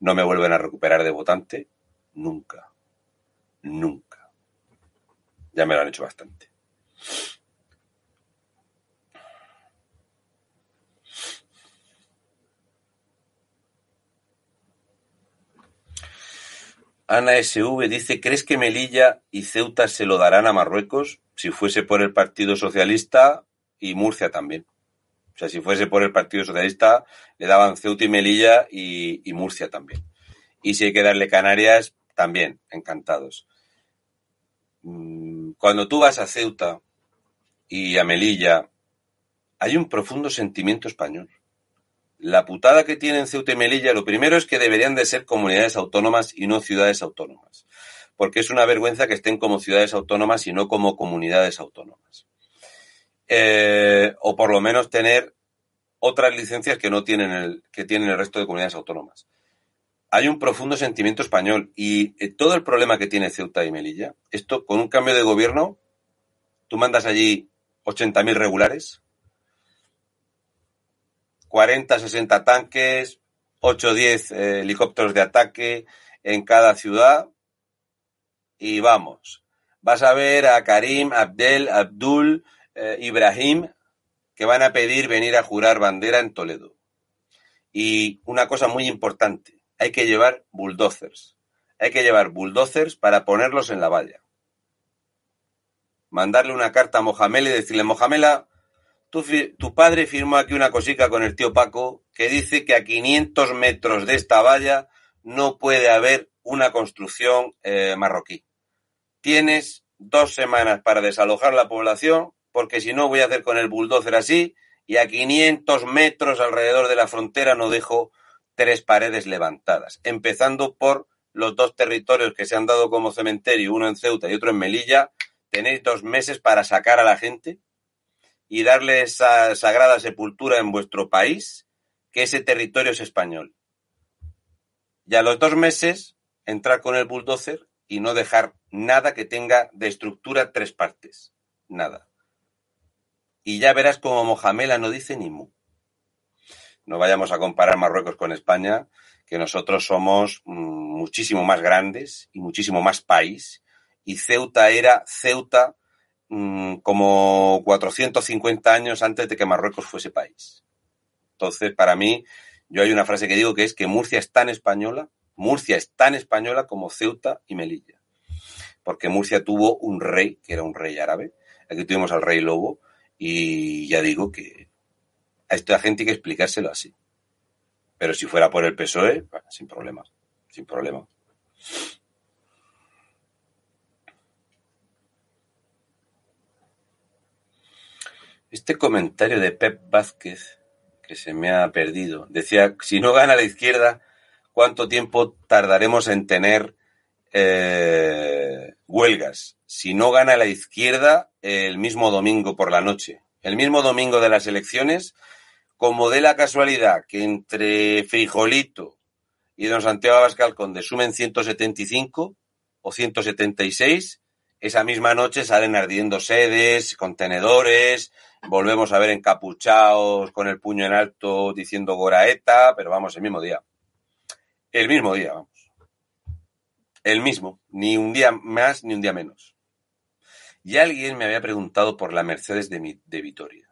No me vuelven a recuperar de votante nunca. Nunca. Ya me lo han hecho bastante. Ana SV dice, ¿crees que Melilla y Ceuta se lo darán a Marruecos? Si fuese por el Partido Socialista y Murcia también. O sea, si fuese por el Partido Socialista, le daban Ceuta y Melilla y, Murcia también. Y si hay que darle Canarias, también, encantados. Mm, cuando tú vas a Ceuta y a Melilla, hay un profundo sentimiento español. La putada que tienen Ceuta y Melilla, lo primero es que deberían de ser comunidades autónomas y no ciudades autónomas. Porque es una vergüenza que estén como ciudades autónomas y no como comunidades autónomas. Eh, o por lo menos tener otras licencias que no tienen el, que tienen el resto de comunidades autónomas. Hay un profundo sentimiento español y eh, todo el problema que tiene Ceuta y Melilla, esto con un cambio de gobierno, tú mandas allí 80.000 regulares, 40, 60 tanques, 8 o 10 eh, helicópteros de ataque en cada ciudad y vamos. Vas a ver a Karim, Abdel, Abdul, eh, Ibrahim que van a pedir venir a jurar bandera en Toledo. Y una cosa muy importante, hay que llevar bulldozers. Hay que llevar bulldozers para ponerlos en la valla. Mandarle una carta a Mohamed y decirle, Mohamela, tu, padre firmó aquí una cosica con el tío Paco que dice que a 500 metros de esta valla no puede haber una construcción eh, marroquí. Tienes dos semanas para desalojar la población, porque si no voy a hacer con el bulldozer así, y a 500 metros alrededor de la frontera no dejo tres paredes levantadas, empezando por los dos territorios que se han dado como cementerio, uno en Ceuta y otro en Melilla, tenéis dos meses para sacar a la gente y darle esa sagrada sepultura en vuestro país, que ese territorio es español. Y a los dos meses, entrar con el bulldozer y no dejar nada que tenga de estructura tres partes. Nada. Y ya verás como Mojamela no dice ni mu. No vayamos a comparar Marruecos con España, que nosotros somos mm, muchísimo más grandes y muchísimo más país. Y Ceuta era Ceuta Mm, como 450 años antes de que Marruecos fuese país. Entonces, para mí, yo hay una frase que digo que es que Murcia es tan española, Murcia es tan española como Ceuta y Melilla. Porque Murcia tuvo un rey, que era un rey árabe. Aquí tuvimos al rey Lobo, y ya digo que a esta gente hay que explicárselo así. Pero si fuera por el PSOE, sin problema, sin problema. Este comentario de Pep Vázquez, que se me ha perdido, decía, si no gana la izquierda, ¿cuánto tiempo tardaremos en tener eh, huelgas? Si no gana la izquierda, el mismo domingo por la noche. El mismo domingo de las elecciones, como de la casualidad que entre Frijolito y don Santiago Abascal Conde sumen 175 o 176, esa misma noche salen ardiendo sedes, contenedores, volvemos a ver encapuchados con el puño en alto diciendo Goraeta, pero vamos, el mismo día. El mismo día. El mismo, ni un día más ni un día menos. Y alguien me había preguntado por la Mercedes de, Vitoria.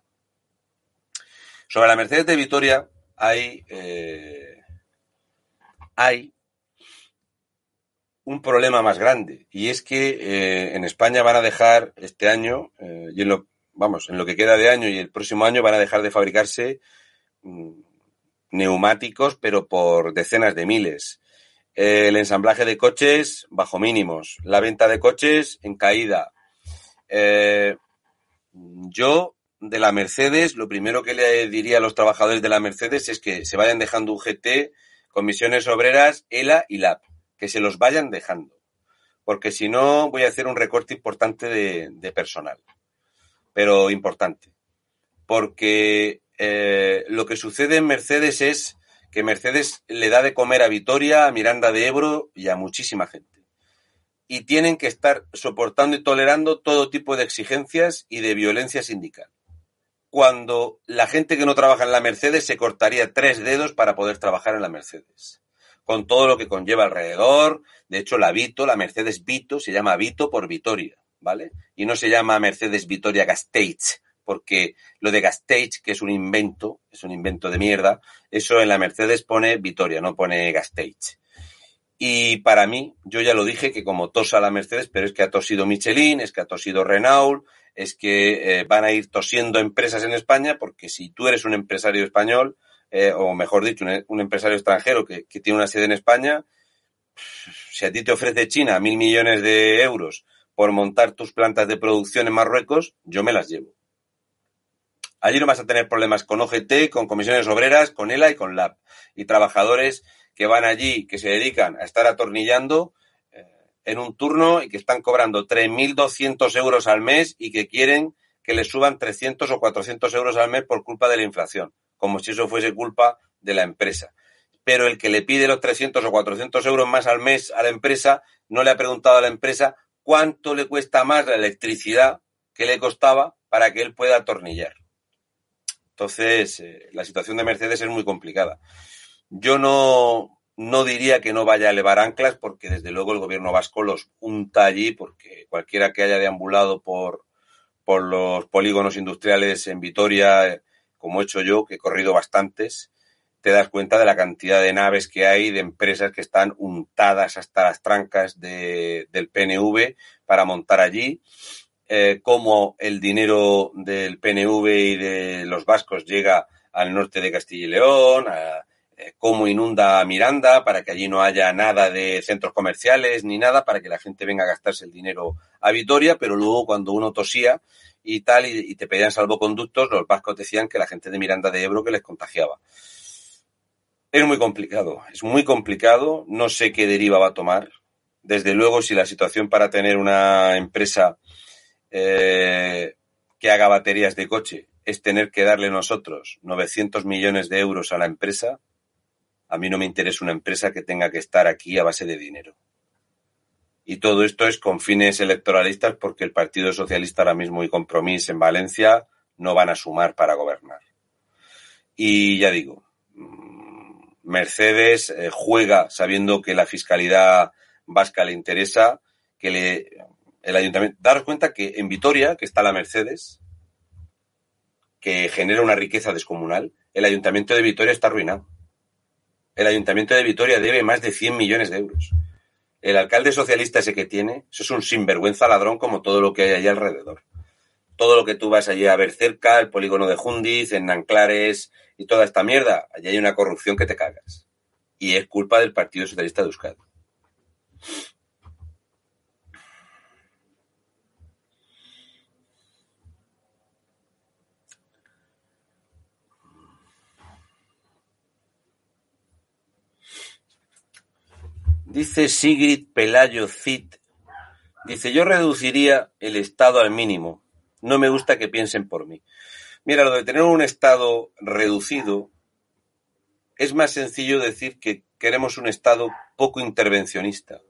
Sobre la Mercedes de Vitoria hay, eh, hay un problema más grande y es que eh, en España van a dejar este año, eh, y en lo, vamos, en lo que queda de año y el próximo año van a dejar de fabricarse mm, neumáticos, pero por decenas de miles. El ensamblaje de coches bajo mínimos, la venta de coches en caída. Eh, yo de la Mercedes, lo primero que le diría a los trabajadores de la Mercedes es que se vayan dejando un GT, comisiones obreras, ELA y LAP, que se los vayan dejando, porque si no voy a hacer un recorte importante de personal pero importante. Porque eh, lo que sucede en Mercedes es que Mercedes le da de comer a Vitoria, a Miranda de Ebro y a muchísima gente. Y tienen que estar soportando y tolerando todo tipo de exigencias y de violencia sindical. Cuando la gente que no trabaja en la Mercedes se cortaría tres dedos para poder trabajar en la Mercedes. Con todo lo que conlleva alrededor. De hecho, la Vito, la Mercedes Vito, se llama Vito por Vitoria ¿vale? Y no se llama Mercedes Vitoria Gasteiz, porque lo de Gasteiz, que es un invento, es un invento de mierda, eso en la Mercedes pone Vitoria, no pone Gasteiz. Y para mí, yo ya lo dije que como tosa la Mercedes, pero es que ha tosido Michelin, es que ha tosido Renault, es que eh, van a ir tosiendo empresas en España, porque si tú eres un empresario español, eh, o mejor dicho, un, empresario extranjero que, tiene una sede en España, si a ti te ofrece China mil millones de euros por montar tus plantas de producción en Marruecos, yo me las llevo. Allí no vas a tener problemas con OGT, con comisiones obreras, con ELA y con LAB. Y trabajadores que van allí, que se dedican a estar atornillando eh, en un turno y que están cobrando 3.200 euros al mes y que quieren que les suban 300 o 400 euros al mes por culpa de la inflación, como si eso fuese culpa de la empresa. Pero el que le pide los 300 o 400 euros más al mes a la empresa no le ha preguntado a la empresa cuánto le cuesta más la electricidad que le costaba para que él pueda atornillar. Entonces, eh, la situación de Mercedes es muy complicada. Yo no, no diría que no vaya a elevar anclas, porque desde luego el gobierno vasco los unta allí, porque cualquiera que haya deambulado por, por los polígonos industriales en Vitoria, como he hecho yo, que he corrido bastantes, te das cuenta de la cantidad de naves que hay, de empresas que están untadas hasta las trancas de, del PNV para montar allí, eh, cómo el dinero del PNV y de los vascos llega al norte de Castilla y León, eh, cómo inunda Miranda para que allí no haya nada de centros comerciales ni nada para que la gente venga a gastarse el dinero a Vitoria, pero luego cuando uno tosía y tal y, y te pedían salvoconductos, los vascos decían que la gente de Miranda de Ebro que les contagiaba. Es muy complicado, es muy complicado, no sé qué deriva va a tomar. Desde luego, si la situación para tener una empresa eh, que haga baterías de coche es tener que darle nosotros 900 millones de euros a la empresa, a mí no me interesa una empresa que tenga que estar aquí a base de dinero. Y todo esto es con fines electoralistas porque el Partido Socialista ahora mismo y Compromís en Valencia no van a sumar para gobernar. Y ya digo, Mercedes eh, juega sabiendo que la fiscalidad vasca le interesa, que le, el ayuntamiento. Daros cuenta que en Vitoria, que está la Mercedes, que genera una riqueza descomunal, el ayuntamiento de Vitoria está arruinado. El ayuntamiento de Vitoria debe más de 100 millones de euros. El alcalde socialista ese que tiene, eso es un sinvergüenza ladrón como todo lo que hay allí alrededor. Todo lo que tú vas allí a ver cerca, el polígono de Jundiz, en Nanclares, y toda esta mierda, allí hay una corrupción que te cagas. Y es culpa del Partido Socialista de Euskadi. Dice Sigrid Pelayo Cid. Dice, yo reduciría el Estado al mínimo. No me gusta que piensen por mí. Mira, lo de tener un Estado reducido es más sencillo decir que queremos un Estado poco intervencionista.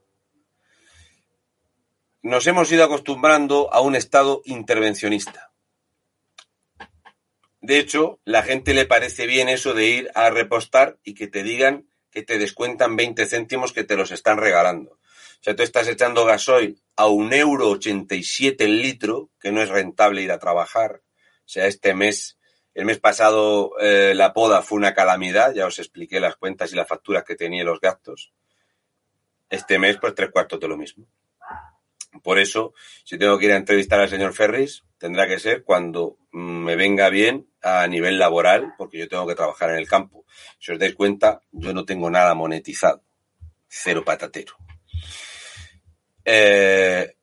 Nos hemos ido acostumbrando a un Estado intervencionista. De hecho, la gente le parece bien eso de ir a repostar y que te digan que te descuentan 20 céntimos que te los están regalando. O sea, tú estás echando gasoil a un euro ochenta y siete el litro, que no es rentable ir a trabajar, o sea, este mes, el mes pasado eh, la poda fue una calamidad, ya os expliqué las cuentas y las facturas que tenía los gastos. Este mes, pues tres cuartos de lo mismo. Por eso, si tengo que ir a entrevistar al señor Ferris, tendrá que ser cuando me venga bien a nivel laboral, porque yo tengo que trabajar en el campo. Si os dais cuenta, yo no tengo nada monetizado. Cero patatero. Eh,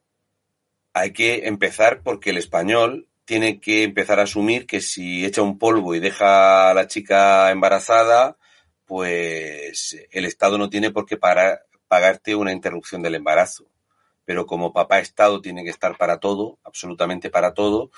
hay que empezar porque el español tiene que empezar a asumir que si echa un polvo y deja a la chica embarazada, pues el Estado no tiene por qué pagarte una interrupción del embarazo. Pero como papá Estado tiene que estar para todo, absolutamente para todo,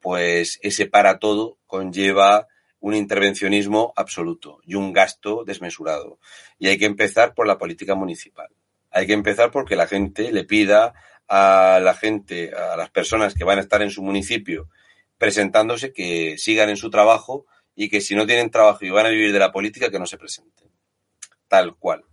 pues ese para todo conlleva un intervencionismo absoluto y un gasto desmesurado. Y hay que empezar por la política municipal. Hay que empezar porque la gente le pida a la gente, a las personas que van a estar en su municipio presentándose, que sigan en su trabajo y que si no tienen trabajo y van a vivir de la política, que no se presenten. Tal cual.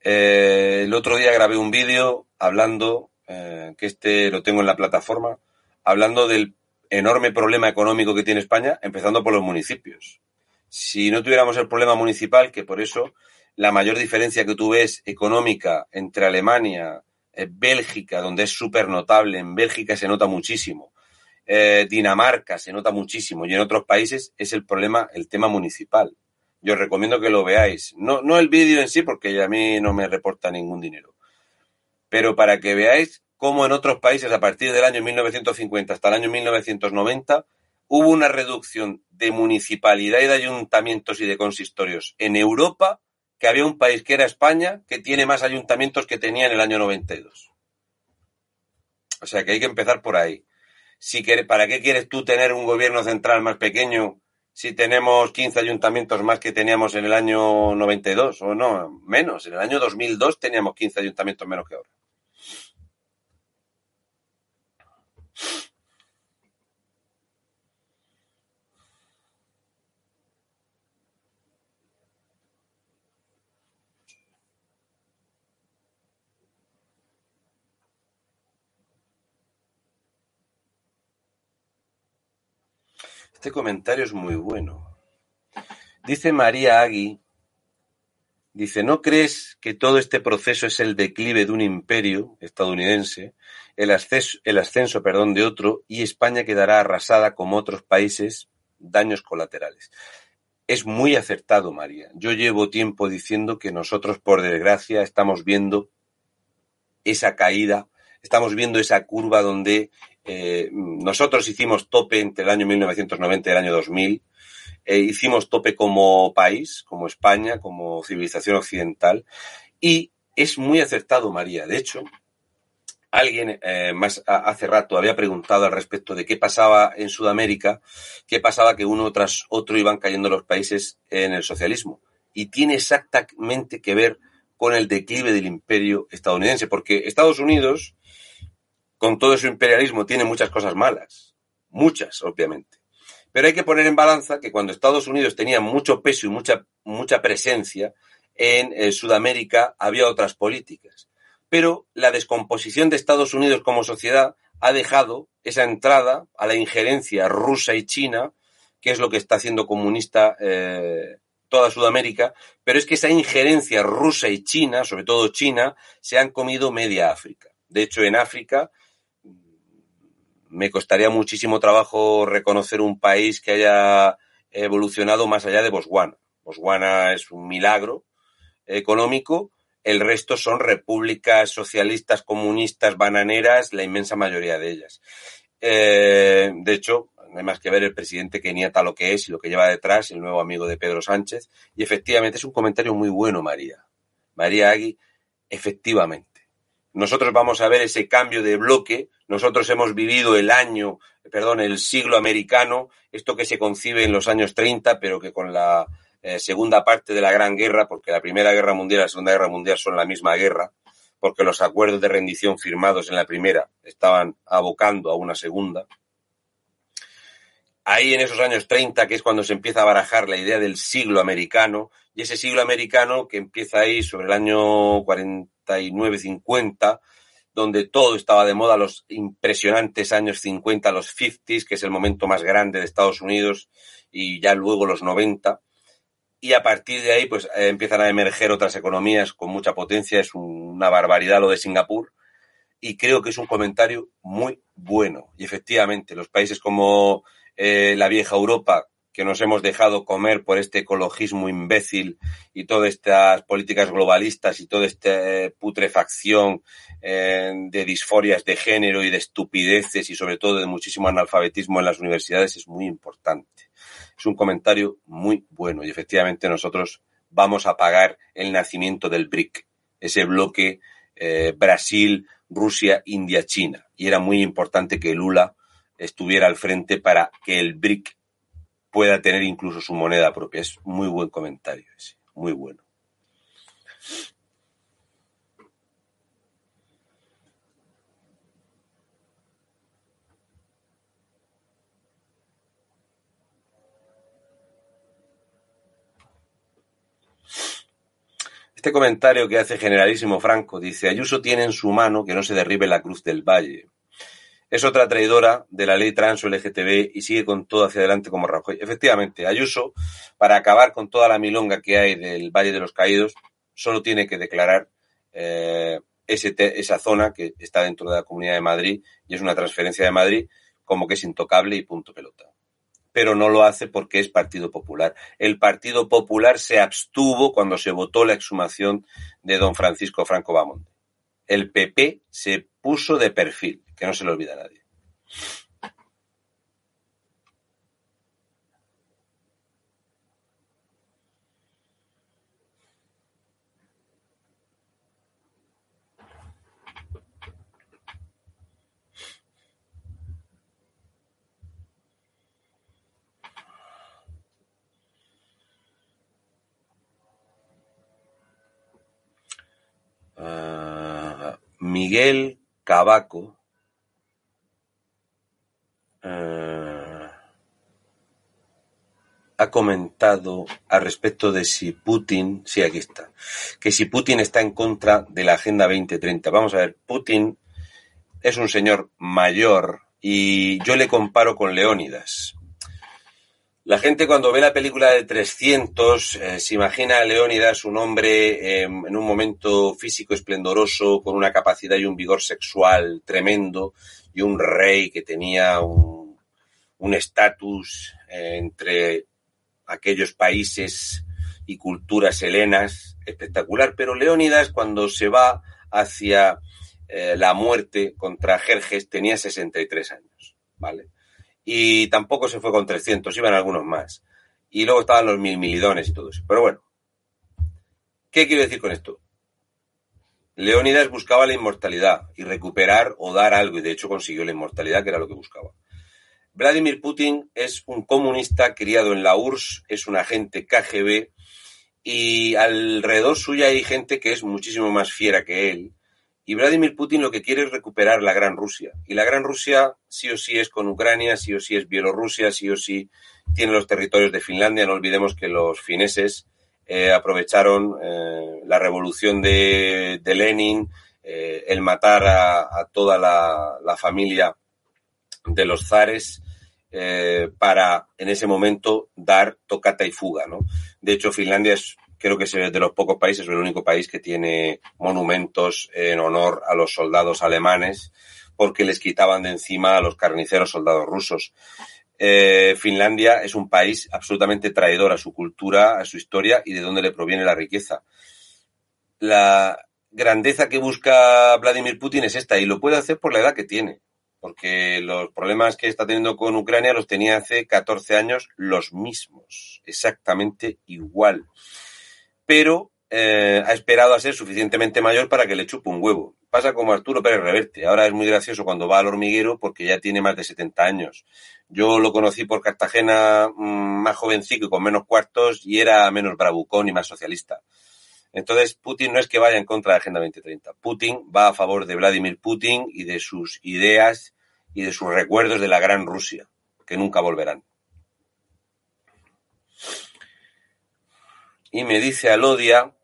Eh, el otro día grabé un vídeo hablando eh, que este lo tengo en la plataforma, hablando del enorme problema económico que tiene España, empezando por los municipios. Si no tuviéramos el problema municipal, que por eso la mayor diferencia que tú ves económica entre Alemania, eh, Bélgica, donde es súper notable, en Bélgica se nota muchísimo, Dinamarca se nota muchísimo y en otros países es el problema, el tema municipal. Yo os recomiendo que lo veáis. No, no el vídeo en sí, porque a mí no me reporta ningún dinero. Pero para que veáis cómo en otros países, a partir del año 1950 hasta el año 1990, hubo una reducción de municipalidad y de ayuntamientos y de consistorios en Europa, que había un país que era España, que tiene más ayuntamientos que tenía en el año 92. O sea que hay que empezar por ahí. Si ¿Para qué quieres tú tener un gobierno central más pequeño si tenemos 15 ayuntamientos más que teníamos en el año 92? O no, menos. En el año 2002 teníamos 15 ayuntamientos menos que ahora. Este comentario es muy bueno. Dice María Agui, dice, ¿no crees que todo este proceso es el declive de un imperio estadounidense, el ascenso, el ascenso perdón, de otro, y España quedará arrasada como otros países, daños colaterales? Es muy acertado, María. Yo llevo tiempo diciendo que nosotros, por desgracia, estamos viendo esa caída, estamos viendo esa curva donde eh, nosotros hicimos tope entre el año 1990 y el año 2000. Eh, hicimos tope como país, como España, como civilización occidental. Y es muy acertado, María. De hecho, alguien eh, más hace rato había preguntado al respecto de qué pasaba en Sudamérica, qué pasaba que uno tras otro iban cayendo los países en el socialismo. Y tiene exactamente que ver con el declive del imperio estadounidense, porque Estados Unidos con todo su imperialismo, tiene muchas cosas malas. Muchas, obviamente. Pero hay que poner en balanza que cuando Estados Unidos tenía mucho peso y mucha, mucha presencia, en eh, Sudamérica había otras políticas. Pero la descomposición de Estados Unidos como sociedad ha dejado esa entrada a la injerencia rusa y china, que es lo que está haciendo comunista eh, toda Sudamérica, pero es que esa injerencia rusa y china, sobre todo China, se han comido media África. De hecho, en África me costaría muchísimo trabajo reconocer un país que haya evolucionado más allá de Botswana. Botswana es un milagro económico, el resto son repúblicas socialistas, comunistas, bananeras, la inmensa mayoría de ellas. Eh, de hecho, no hay más que ver el presidente Kenyatta lo que es y lo que lleva detrás, el nuevo amigo de Pedro Sánchez. Y efectivamente es un comentario muy bueno, María. María Agui, efectivamente nosotros vamos a ver ese cambio de bloque. Nosotros hemos vivido el año, perdón, el siglo americano, esto que se concibe en los años 30, pero que con la eh, segunda parte de la Gran Guerra, porque la Primera Guerra Mundial y la Segunda Guerra Mundial son la misma guerra, porque los acuerdos de rendición firmados en la primera estaban abocando a una segunda. Ahí en esos años 30, que es cuando se empieza a barajar la idea del siglo americano, y ese siglo americano que empieza ahí sobre el año 40 50 donde todo estaba de moda, los impresionantes años 50, los 50s, que es el momento más grande de Estados Unidos, y ya luego los 90. Y a partir de ahí, pues eh, empiezan a emerger otras economías con mucha potencia. Es una barbaridad lo de Singapur. Y creo que es un comentario muy bueno. Y efectivamente, los países como eh, la vieja Europa, que nos hemos dejado comer por este ecologismo imbécil y todas estas políticas globalistas y toda esta eh, putrefacción eh, de disforias de género y de estupideces y sobre todo de muchísimo analfabetismo en las universidades es muy importante. Es un comentario muy bueno y efectivamente nosotros vamos a pagar el nacimiento del BRIC, ese bloque Brasil, Rusia, India, China. Y era muy importante que Lula estuviera al frente para que el BRIC pueda tener incluso su moneda propia. Es muy buen comentario ese, muy bueno. Este comentario que hace Generalísimo Franco dice, Ayuso tiene en su mano que no se derribe la cruz del valle. Es otra traidora de la ley trans o LGTB y sigue con todo hacia adelante como Rajoy. Efectivamente, Ayuso, para acabar con toda la milonga que hay del Valle de los Caídos, solo tiene que declarar eh, ese esa zona que está dentro de la Comunidad de Madrid y es una transferencia de Madrid como que es intocable y punto pelota. Pero no lo hace porque es Partido Popular. El Partido Popular se abstuvo cuando se votó la exhumación de don Francisco Franco Bamonte. El PP se puso de perfil que no se le olvida a nadie. Uh, Miguel Cabaco uh, comentado al respecto de si Putin, sí, aquí está, que si Putin está en contra de la Agenda 2030. Vamos a ver, Putin es un señor mayor y yo le comparo con Leónidas. La gente cuando ve la película de 300 eh, se imagina a Leónidas un hombre eh, en un momento físico esplendoroso, con una capacidad y un vigor sexual tremendo, y un rey que tenía un estatus eh, entre aquellos países y culturas helenas espectacular. Pero Leónidas cuando se va hacia eh, la muerte contra Jerjes tenía 63 años, ¿vale? y tampoco se fue con 300, iban algunos más. Y luego estaban los mil milidones y todo eso. Pero bueno, ¿qué quiero decir con esto? Leónidas buscaba la inmortalidad y recuperar o dar algo, y de hecho consiguió la inmortalidad, que era lo que buscaba. Vladimir Putin es un comunista criado en la URSS, es un agente KGB, y alrededor suya hay gente que es muchísimo más fiera que él, y Vladimir Putin lo que quiere es recuperar la Gran Rusia. Y la Gran Rusia sí o sí es con Ucrania, sí o sí es Bielorrusia, sí o sí tiene los territorios de Finlandia. No olvidemos que los fineses eh, aprovecharon eh, la revolución de, Lenin, eh, el matar a, a toda la, la, familia de los zares eh, para en ese momento dar tocata y fuga. ¿no? De hecho, Finlandia es creo que es de los pocos países, el único país que tiene monumentos en honor a los soldados alemanes, porque les quitaban de encima a los carniceros soldados rusos. Eh, Finlandia es un país absolutamente traidor a su cultura, a su historia y de dónde le proviene la riqueza. La grandeza que busca Vladimir Putin es esta y lo puede hacer por la edad que tiene, porque los problemas que está teniendo con Ucrania los tenía hace 14 años los mismos, exactamente igual pero eh, ha esperado a ser suficientemente mayor para que le chupe un huevo. Pasa como Arturo Pérez Reverte. Ahora es muy gracioso cuando va al hormiguero porque ya tiene más de 70 años. Yo lo conocí por Cartagena mmm, más jovencito y con menos cuartos y era menos bravucón y más socialista. Entonces, Putin no es que vaya en contra de la Agenda 2030. Putin va a favor de Vladimir Putin y de sus ideas y de sus recuerdos de la gran Rusia, que nunca volverán. y me dice Alodia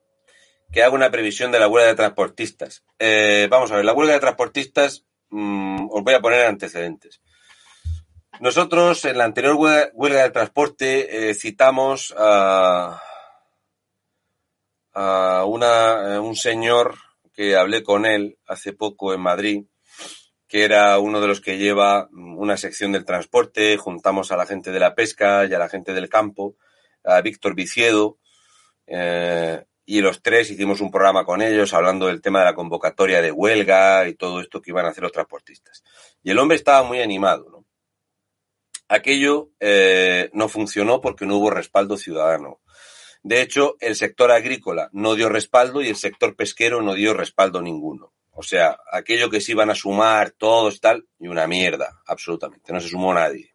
que haga una previsión de la huelga de transportistas. Eh, vamos a ver, la huelga de transportistas, mmm, os voy a poner antecedentes. Nosotros en la anterior huelga, huelga de transporte eh, citamos a, a una, un señor que hablé con él hace poco en Madrid, que era uno de los que lleva una sección del transporte, juntamos a la gente de la pesca y a la gente del campo, a Víctor Viciedo, eh, y los tres hicimos un programa con ellos hablando del tema de la convocatoria de huelga y todo esto que iban a hacer los transportistas. Y el hombre estaba muy animado, ¿no? Aquello eh, no funcionó porque no hubo respaldo ciudadano. De hecho, el sector agrícola no dio respaldo y el sector pesquero no dio respaldo ninguno. O sea, aquello que se iban a sumar todos tal, y una mierda, absolutamente. No se sumó nadie.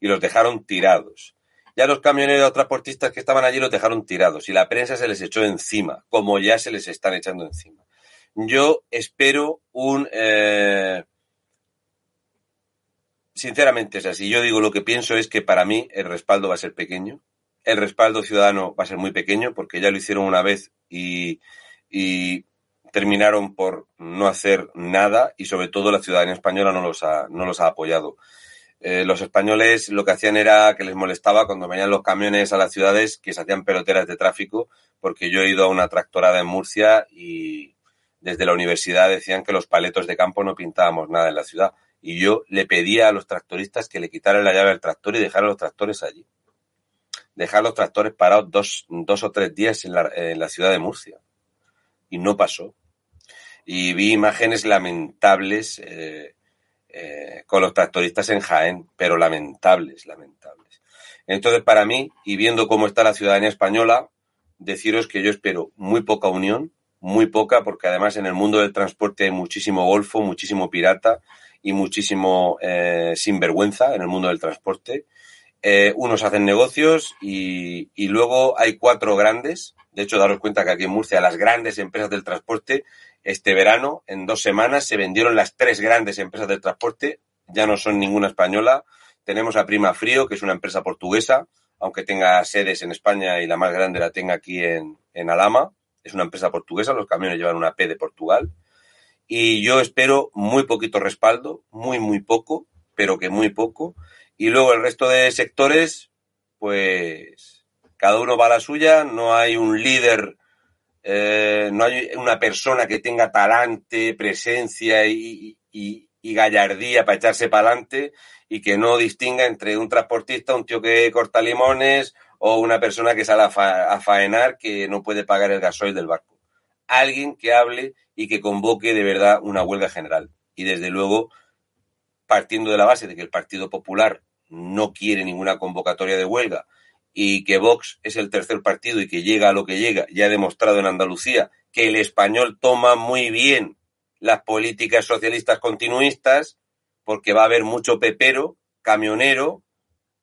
Y los dejaron tirados. Ya los camioneros transportistas que estaban allí los dejaron tirados y la prensa se les echó encima, como ya se les están echando encima. Yo espero un... Eh... Sinceramente es así. Yo digo lo que pienso es que para mí el respaldo va a ser pequeño el respaldo ciudadano va a ser muy pequeño porque ya lo hicieron una vez y, terminaron por no hacer nada y sobre todo la ciudadanía española no los ha, no los ha apoyado. Eh, los españoles lo que hacían era que les molestaba cuando venían los camiones a las ciudades que se hacían peloteras de tráfico, porque yo he ido a una tractorada en Murcia y desde la universidad decían que los paletos de campo no pintábamos nada en la ciudad. Y yo le pedía a los tractoristas que le quitaran la llave al tractor y dejaran los tractores allí. Dejar los tractores parados dos, dos o tres días en la, en la ciudad de Murcia. Y no pasó. Y vi imágenes lamentables. Eh, eh, con los tractoristas en Jaén, pero lamentables, lamentables. Entonces, para mí, y viendo cómo está la ciudadanía española, deciros que yo espero muy poca unión, muy poca, porque además en el mundo del transporte hay muchísimo golfo, muchísimo pirata y muchísimo eh, sinvergüenza en el mundo del transporte. Eh, unos hacen negocios y, y, luego hay cuatro grandes. De hecho, daros cuenta que aquí en Murcia las grandes empresas del transporte este verano, en dos semanas, se vendieron las tres grandes empresas del transporte, ya no son ninguna española. Tenemos a Prima Frío, que es una empresa portuguesa, aunque tenga sedes en España y la más grande la tenga aquí en, en Alama. Es una empresa portuguesa, los camiones llevan una P de Portugal. Y yo espero muy poquito respaldo, muy, muy poco, pero que muy poco. Y luego el resto de sectores, pues cada uno va a la suya, no hay un líder eh, no hay una persona que tenga talante, presencia y, y, y gallardía para echarse para adelante y que no distinga entre un transportista, un tío que corta limones o una persona que sale a, fa a faenar que no puede pagar el gasoil del barco. Alguien que hable y que convoque de verdad una huelga general. Y desde luego, partiendo de la base de que el Partido Popular no quiere ninguna convocatoria de huelga y que Vox es el tercer partido y que llega a lo que llega, ya ha demostrado en Andalucía que el español toma muy bien las políticas socialistas continuistas, porque va a haber mucho pepero, camionero,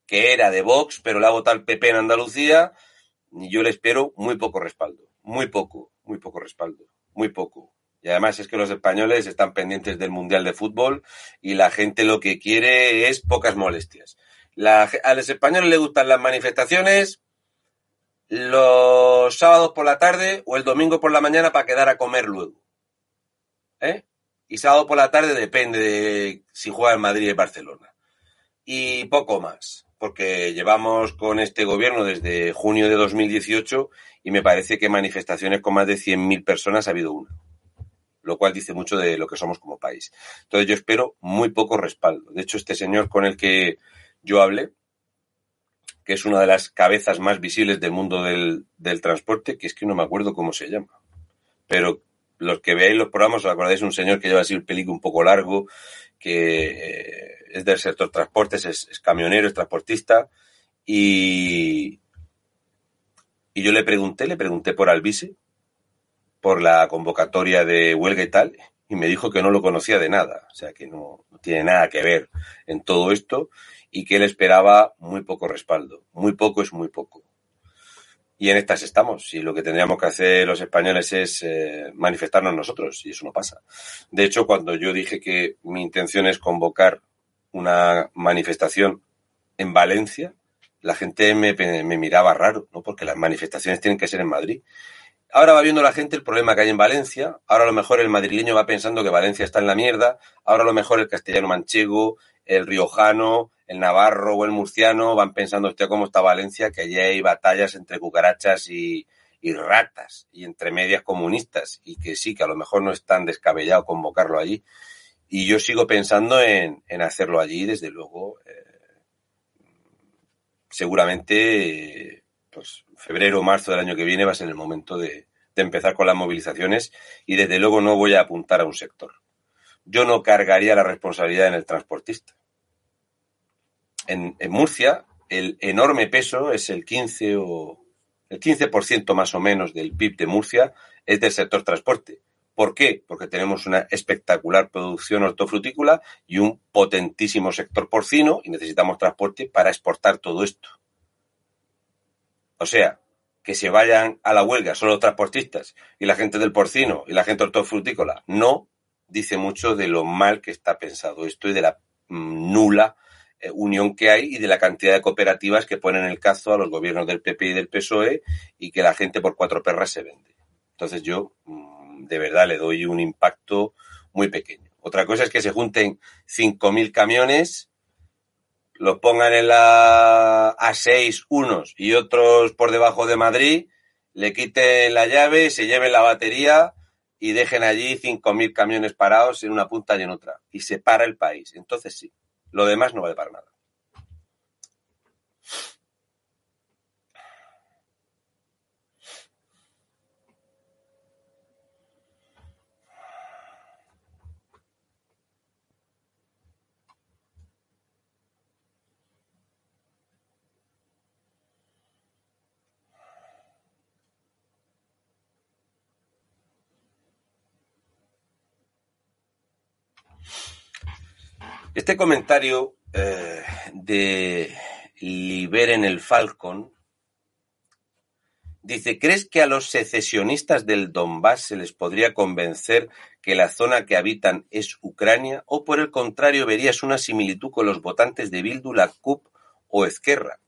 que era de Vox, pero le ha votado el PP en Andalucía, y yo le espero muy poco respaldo, muy poco, muy poco respaldo, muy poco. Y además es que los españoles están pendientes del Mundial de Fútbol y la gente lo que quiere es pocas molestias. A los españoles les gustan las manifestaciones los sábados por la tarde o el domingo por la mañana para quedar a comer luego. ¿Eh? Y sábado por la tarde depende de si juega en Madrid y Barcelona. Y poco más, porque llevamos con este gobierno desde junio de 2018 y me parece que manifestaciones con más de 100.000 personas ha habido una. Lo cual dice mucho de lo que somos como país. Entonces yo espero muy poco respaldo. De hecho, este señor con el que yo hablé, que es una de las cabezas más visibles del mundo del, del, transporte, que es que no me acuerdo cómo se llama. Pero los que veáis los programas, os acordáis un señor que lleva así el película un poco largo, que eh, es del sector transportes, es, camionero, es transportista, y, y yo le pregunté, le pregunté por Alvise, por la convocatoria de huelga y tal, y me dijo que no lo conocía de nada, o sea que no, tiene nada que ver en todo esto, y que él esperaba muy poco respaldo. Muy poco es muy poco. Y en estas estamos. Y lo que tendríamos que hacer los españoles es eh, manifestarnos nosotros. Y eso no pasa. De hecho, cuando yo dije que mi intención es convocar una manifestación en Valencia, la gente me, me miraba raro, ¿no? Porque las manifestaciones tienen que ser en Madrid. Ahora va viendo la gente el problema que hay en Valencia. Ahora a lo mejor el madrileño va pensando que Valencia está en la mierda. Ahora a lo mejor el castellano manchego, el riojano, el navarro o el murciano van pensando, hostia, cómo está Valencia, que allí hay batallas entre cucarachas y, ratas y entre medias comunistas y que sí, que a lo mejor no es tan descabellado convocarlo allí. Y yo sigo pensando en, en hacerlo allí, desde luego. Eh, seguramente, pues febrero o marzo del año que viene va a ser el momento de, empezar con las movilizaciones y desde luego no voy a apuntar a un sector. Yo no cargaría la responsabilidad en el transportista en, en Murcia el enorme peso es el 15 o el 15% más o menos del PIB de Murcia es del sector transporte. ¿Por qué? Porque tenemos una espectacular producción hortofrutícola y un potentísimo sector porcino y necesitamos transporte para exportar todo esto. O sea, que se vayan a la huelga solo los transportistas y la gente del porcino y la gente hortofrutícola. No dice mucho de lo mal que está pensado esto y de la nula eh, unión que hay y de la cantidad de cooperativas que ponen el cazo a los gobiernos del PP y del PSOE y que la gente por cuatro perras se vende. Entonces yo mm, de verdad le doy un impacto muy pequeño. Otra cosa es que se junten 5.000 camiones, los pongan en la A6 unos y otros por debajo de Madrid, le quiten la llave, se lleven la batería y dejen allí 5.000 camiones parados en una punta y en otra. Y se para el país. Entonces sí, lo demás no vale para nada. Este comentario eh, de Liberen el Falcon dice, ¿crees que a los secesionistas del Donbass se les podría convencer que la zona que habitan es Ucrania? ¿O por el contrario verías una similitud con los votantes de Bildu, la o Ezquerra?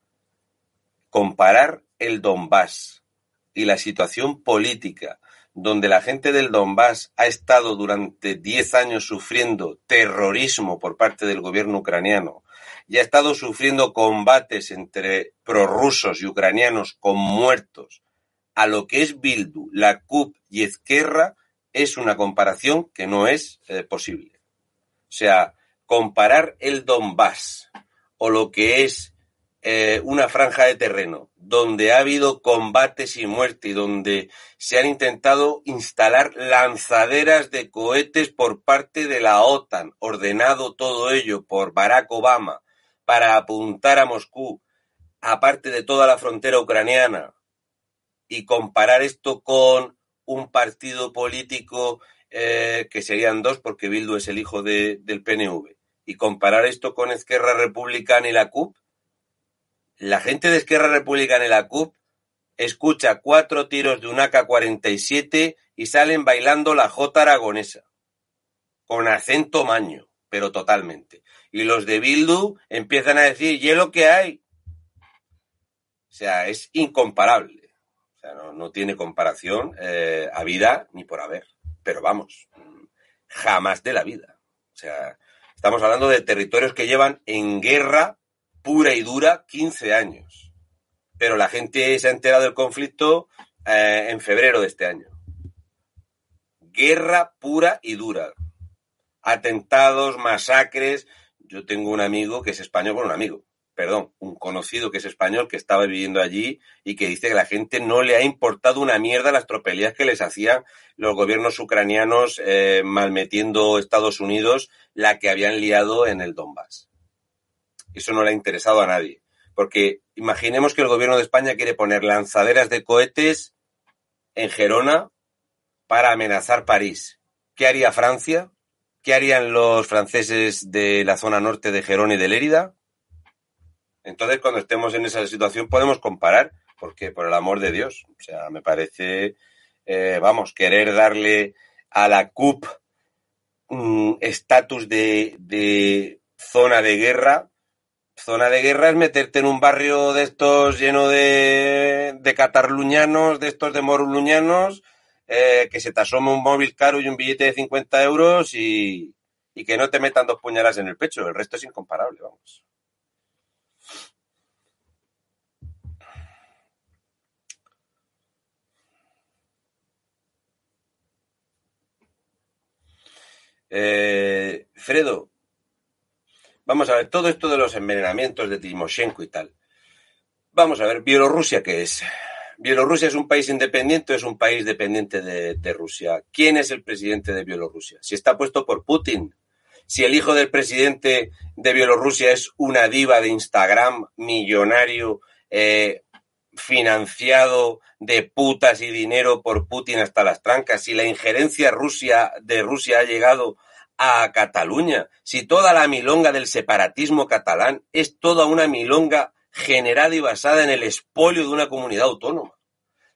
Comparar el Donbass y la situación política donde la gente del Donbass ha estado durante 10 años sufriendo terrorismo por parte del gobierno ucraniano y ha estado sufriendo combates entre prorrusos y ucranianos con muertos, a lo que es Bildu, la CUP y Ezquerra, es una comparación que no es eh, posible. O sea, comparar el Donbass o lo que es eh, una franja de terreno donde ha habido combates y muerte y donde se han intentado instalar lanzaderas de cohetes por parte de la OTAN, ordenado todo ello por Barack Obama para apuntar a Moscú, aparte de toda la frontera ucraniana, y comparar esto con un partido político eh, que serían dos, porque Bildu es el hijo de, del PNV, y comparar esto con Esquerra Republicana y la CUP, la gente de Esquerra Republicana y la CUP escucha cuatro tiros de un AK-47 y salen bailando la J aragonesa, con acento maño, pero totalmente. Y los de Bildu empiezan a decir, ¿y lo que hay? O sea, es incomparable. O sea, no, tiene comparación eh, a vida ni por haber. Pero vamos, jamás de la vida. O sea, estamos hablando de territorios que llevan en guerra pura y dura 15 años. Pero la gente se ha enterado del conflicto eh, en febrero de este año. Guerra pura y dura. Atentados, masacres. Yo tengo un amigo que es español, bueno, un amigo, perdón, un conocido que es español que estaba viviendo allí y que dice que la gente no le ha importado una mierda las tropelías que les hacían los gobiernos ucranianos eh, malmetiendo Estados Unidos la que habían liado en el Donbass. Eso no le ha interesado a nadie. Porque imaginemos que el gobierno de España quiere poner lanzaderas de cohetes en Gerona para amenazar París. ¿Qué haría Francia? ¿Qué harían los franceses de la zona norte de Gerona y de Lérida? Entonces, cuando estemos en esa situación, podemos comparar, porque por el amor de Dios, o sea, me parece, eh, vamos, querer darle a la CUP estatus de, de, zona de guerra, Zona de guerra es meterte en un barrio de estos lleno de, de catarluñanos, de estos de moruluñanos, eh, que se te asoma un móvil caro y un billete de 50 euros y, y que no te metan dos puñalas en el pecho. El resto es incomparable, vamos. Eh, Fredo, Vamos a ver, todo esto de los envenenamientos de Timoshenko y tal. Vamos a ver, Bielorrusia, ¿qué es? ¿Bielorrusia es un país independiente o es un país dependiente de, Rusia? ¿Quién es el presidente de Bielorrusia? Si está puesto por Putin, si el hijo del presidente de Bielorrusia es una diva de Instagram, millonario, eh, financiado de putas y dinero por Putin hasta las trancas, si la injerencia Rusia, de Rusia ha llegado a Cataluña, si toda la milonga del separatismo catalán es toda una milonga generada y basada en el expolio de una comunidad autónoma,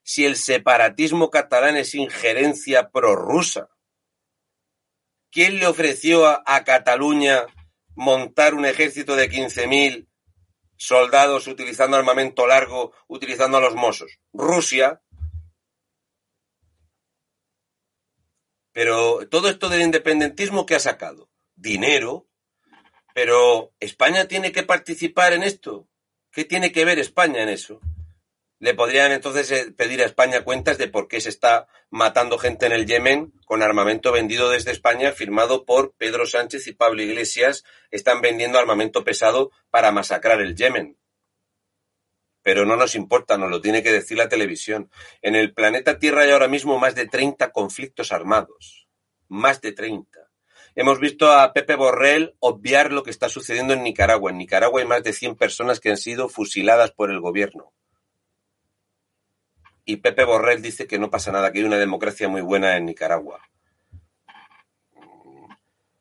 si el separatismo catalán es injerencia prorrusa, ¿quién le ofreció a, Cataluña montar un ejército de 15.000 soldados utilizando armamento largo, utilizando a los mozos. Rusia. Pero todo esto del independentismo, ¿qué ha sacado? Dinero. Pero España tiene que participar en esto. ¿Qué tiene que ver España en eso? Le podrían entonces eh, pedir a España cuentas de por qué se está matando gente en el Yemen con armamento vendido desde España, firmado por Pedro Sánchez y Pablo Iglesias. Están vendiendo armamento pesado para masacrar el Yemen. Pero no nos importa, nos lo tiene que decir la televisión. En el planeta Tierra hay ahora mismo más de 30 conflictos armados. Más de 30. Hemos visto a Pepe Borrell obviar lo que está sucediendo en Nicaragua. En Nicaragua hay más de 100 personas que han sido fusiladas por el gobierno y Pepe Borrell dice que no pasa nada, que hay una democracia muy buena en Nicaragua.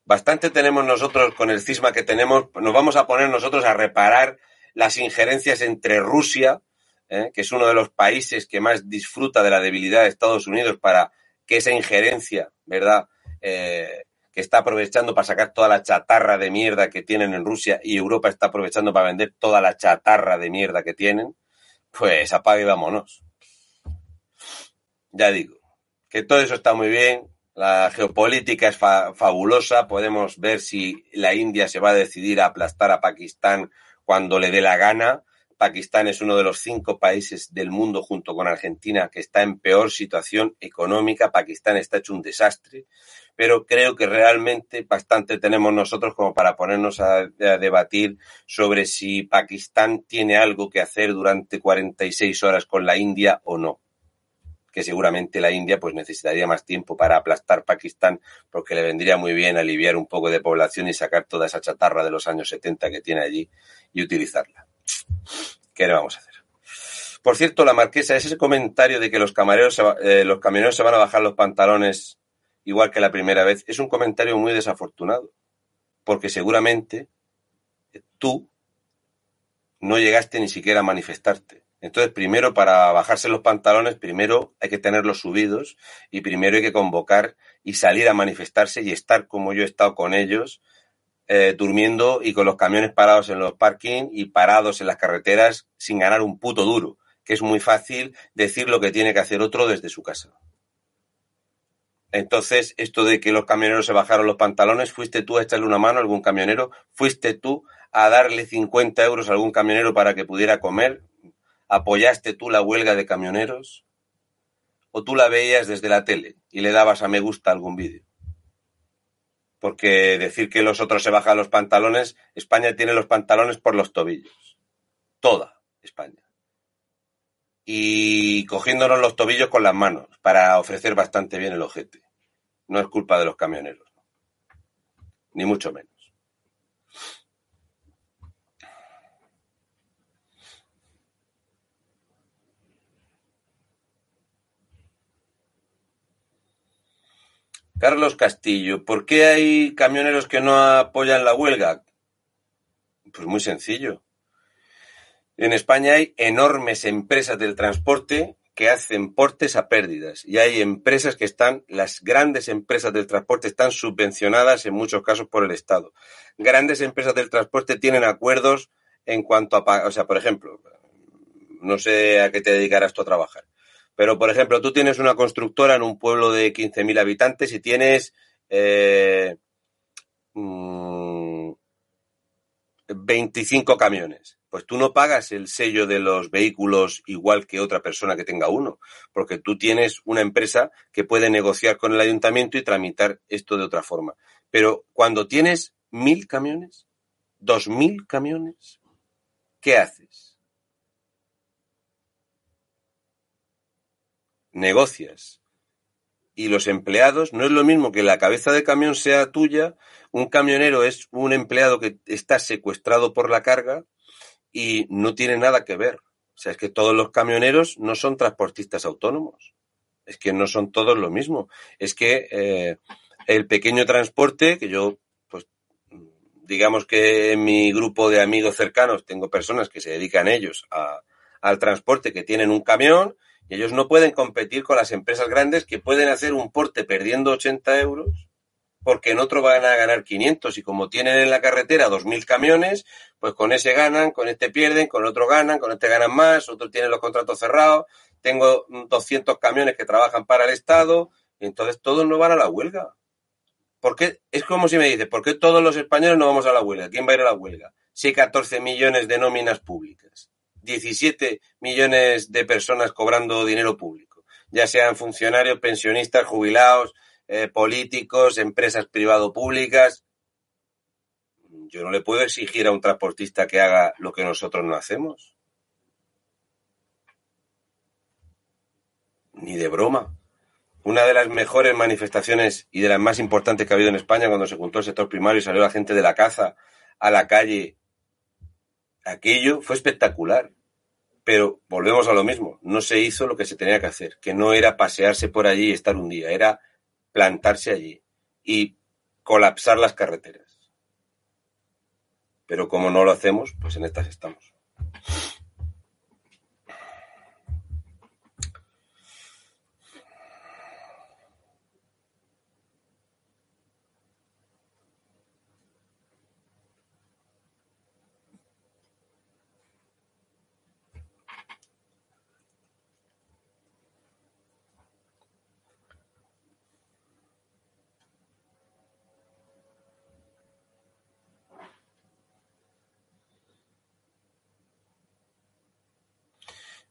Bastante tenemos nosotros con el cisma que tenemos, nos vamos a poner nosotros a reparar las injerencias entre Rusia, ¿eh? que es uno de los países que más disfruta de la debilidad de Estados Unidos para que esa injerencia, ¿verdad? Eh, que está aprovechando para sacar toda la chatarra de mierda que tienen en Rusia y Europa está aprovechando para vender toda la chatarra de mierda que tienen, pues apague y vámonos ya digo, que todo eso está muy bien, la geopolítica es fabulosa, podemos ver si la India se va a decidir a aplastar a Pakistán cuando le dé la gana. Pakistán es uno de los cinco países del mundo junto con Argentina que está en peor situación económica. Pakistán está hecho un desastre, pero creo que realmente bastante tenemos nosotros como para ponernos a, debatir sobre si Pakistán tiene algo que hacer durante 46 horas con la India o no que seguramente la India pues necesitaría más tiempo para aplastar Pakistán porque le vendría muy bien aliviar un poco de población y sacar toda esa chatarra de los años 70 que tiene allí y utilizarla. ¿Qué le vamos a hacer? Por cierto, la marquesa, ese comentario de que los camareros eh, los camioneros se van a bajar los pantalones igual que la primera vez, es un comentario muy desafortunado, porque seguramente tú no llegaste ni siquiera a manifestarte. Entonces, primero, para bajarse los pantalones, primero hay que tenerlos subidos y primero hay que convocar y salir a manifestarse y estar como yo he estado con ellos, eh, durmiendo y con los camiones parados en los parking y parados en las carreteras sin ganar un puto duro, que es muy fácil decir lo que tiene que hacer otro desde su casa. Entonces, esto de que los camioneros se bajaron los pantalones, ¿fuiste tú a echarle una mano a algún camionero? ¿Fuiste tú a darle 50 euros a algún camionero para que pudiera comer? ¿Apoyaste tú la huelga de camioneros? ¿O tú la veías desde la tele y le dabas a me gusta algún vídeo? Porque decir que los otros se bajan los pantalones, España tiene los pantalones por los tobillos. Toda España. Y cogiéndonos los tobillos con las manos para ofrecer bastante bien el ojete. No es culpa de los camioneros. Ni mucho menos. Carlos Castillo, ¿por qué hay camioneros que no apoyan la huelga? Pues muy sencillo. En España hay enormes empresas del transporte que hacen portes a pérdidas y hay empresas que están, las grandes empresas del transporte están subvencionadas en muchos casos por el Estado. Grandes empresas del transporte tienen acuerdos en cuanto a, o sea, por ejemplo, no sé a qué te dedicarás tú a trabajar, pero, por ejemplo, tú tienes una constructora en un pueblo de 15.000 habitantes y tienes eh, 25 mm, camiones. Pues tú no pagas el sello de los vehículos igual que otra persona que tenga uno, porque tú tienes una empresa que puede negociar con el ayuntamiento y tramitar esto de otra forma. Pero cuando tienes mil camiones, dos mil camiones, ¿qué haces? Negocias y los empleados, no es lo mismo que la cabeza de camión sea tuya, un camionero es un empleado que está secuestrado por la carga y no tiene nada que ver. O sea, es que todos los camioneros no son transportistas autónomos. Es que no son todos lo mismo. Es que eh, el pequeño transporte, que yo, pues, digamos que en mi grupo de amigos cercanos tengo personas que se dedican ellos a, al transporte, que tienen un camión y ellos no pueden competir con las empresas grandes que pueden hacer un porte perdiendo 80 euros porque en otro van a ganar 500 y como tienen en la carretera 2.000 camiones, pues con ese ganan, con este pierden, con otro ganan, con este ganan más, otros tienen los contratos cerrados, tengo 200 camiones que trabajan para el Estado, y entonces todos no van a la huelga. Porque es como si me dices, ¿por qué todos los españoles no vamos a la huelga? ¿Quién va a ir a la huelga? Si hay 14 millones de nóminas públicas, 17 millones de personas cobrando dinero público, ya sean funcionarios, pensionistas, jubilados, eh, políticos, empresas privado-públicas. Yo no le puedo exigir a un transportista que haga lo que nosotros no hacemos. Ni de broma. Una de las mejores manifestaciones y de las más importantes que ha habido en España cuando se juntó el sector primario y salió la gente de la caza a la calle. Aquello fue espectacular. Pero volvemos a lo mismo. No se hizo lo que se tenía que hacer, que no era pasearse por allí y estar un día, era plantarse allí y colapsar las carreteras. Pero como no lo hacemos, pues en estas estamos.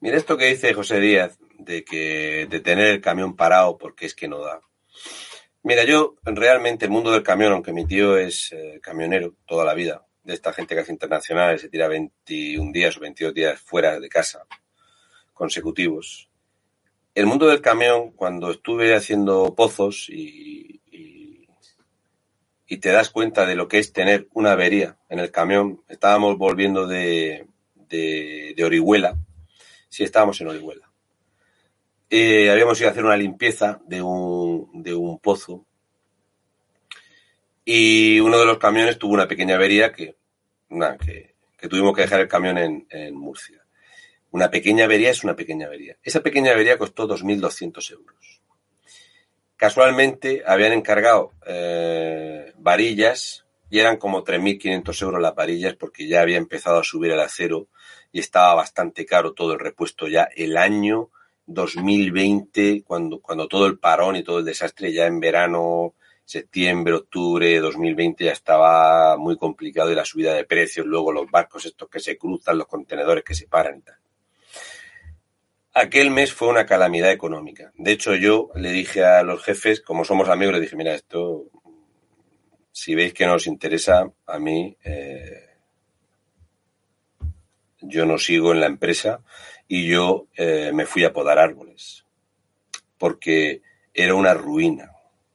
Mira esto que dice José Díaz, de que de tener el camión parado porque es que no da. Mira, yo realmente el mundo del camión, aunque mi tío es eh, camionero toda la vida, de esta gente que hace internacionales, se tira 21 días o 22 días fuera de casa consecutivos. El mundo del camión, cuando estuve haciendo pozos y, y, te das cuenta de lo que es tener una avería en el camión, estábamos volviendo de, de, de Orihuela, Sí, estábamos en Orihuela. Eh, habíamos ido a hacer una limpieza de un, de un pozo y uno de los camiones tuvo una pequeña avería que, que, tuvimos que dejar el camión en, Murcia. Una pequeña avería es una pequeña avería. Esa pequeña avería costó 2.200 euros. Casualmente habían encargado eh, varillas y eran como 3.500 euros las varillas porque ya había empezado a subir el acero y estaba bastante caro todo el repuesto ya el año 2020, cuando, cuando todo el parón y todo el desastre ya en verano, septiembre, octubre de 2020 ya estaba muy complicado y la subida de precios, luego los barcos estos que se cruzan, los contenedores que se paran y tal. Aquel mes fue una calamidad económica. De hecho, yo le dije a los jefes, como somos amigos, le dije, mira, esto, si veis que no os interesa, a mí eh, yo no sigo en la empresa y yo eh, me fui a podar árboles porque era una ruina.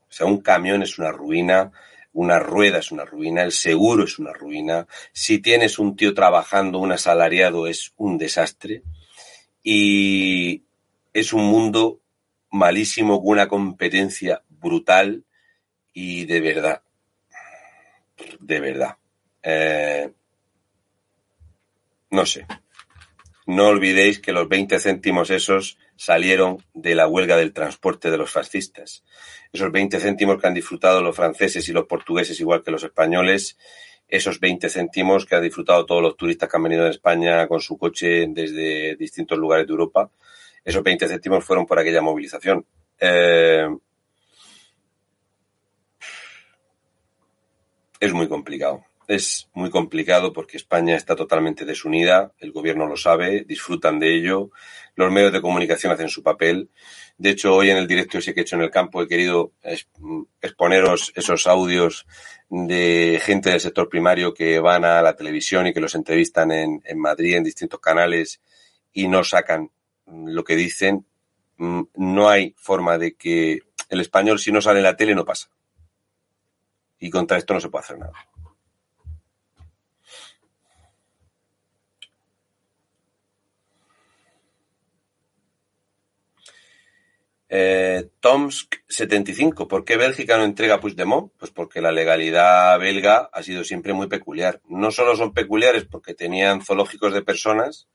O sea, un camión es una ruina, una rueda es una ruina, el seguro es una ruina. Si tienes un tío trabajando, un asalariado, es un desastre. Y es un mundo malísimo, con una competencia brutal y de verdad, de verdad. Eh, no sé. No olvidéis que los 20 céntimos esos salieron de la huelga del transporte de los fascistas. Esos 20 céntimos que han disfrutado los franceses y los portugueses igual que los españoles, esos 20 céntimos que han disfrutado todos los turistas que han venido de España con su coche desde distintos lugares de Europa, esos 20 céntimos fueron por aquella movilización. Eh, es muy complicado es muy complicado porque España está totalmente desunida, el gobierno lo sabe, disfrutan de ello, los medios de comunicación hacen su papel. De hecho, hoy en el directo que he hecho en el campo he querido exponeros esos audios de gente del sector primario que van a la televisión y que los entrevistan en, en Madrid en distintos canales y no sacan lo que dicen. Mm, no hay forma de que el español si no sale en la tele no pasa. Y contra esto no se puede hacer nada. Eh, Tomsk 75. ¿Por qué Bélgica no entrega Puigdemont? Pues porque la legalidad belga ha sido siempre muy peculiar. No solo son peculiares porque tenían zoológicos de personas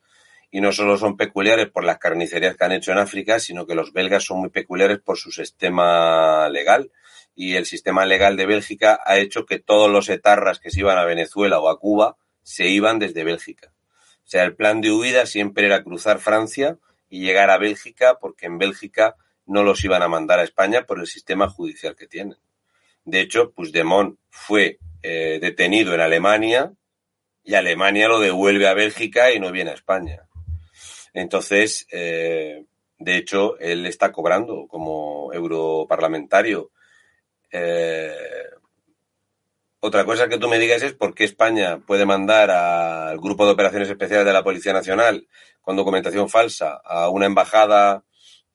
y no solo son peculiares por las carnicerías que han hecho en África, sino que los belgas son muy peculiares por su sistema legal. y el sistema legal de Bélgica ha hecho que todos los etarras que se iban a Venezuela o a Cuba se iban desde Bélgica. O sea, el plan de huida siempre era cruzar Francia y llegar a Bélgica porque en Bélgica no los iban a mandar a España por el sistema judicial que tienen. De hecho, Puigdemont fue eh, detenido en Alemania y Alemania lo devuelve a Bélgica y no viene a España. Entonces, eh, de hecho, él está cobrando como europarlamentario. Eh, otra cosa que tú me digas es por qué España puede mandar al Grupo de Operaciones Especiales de la Policía Nacional con documentación falsa a una embajada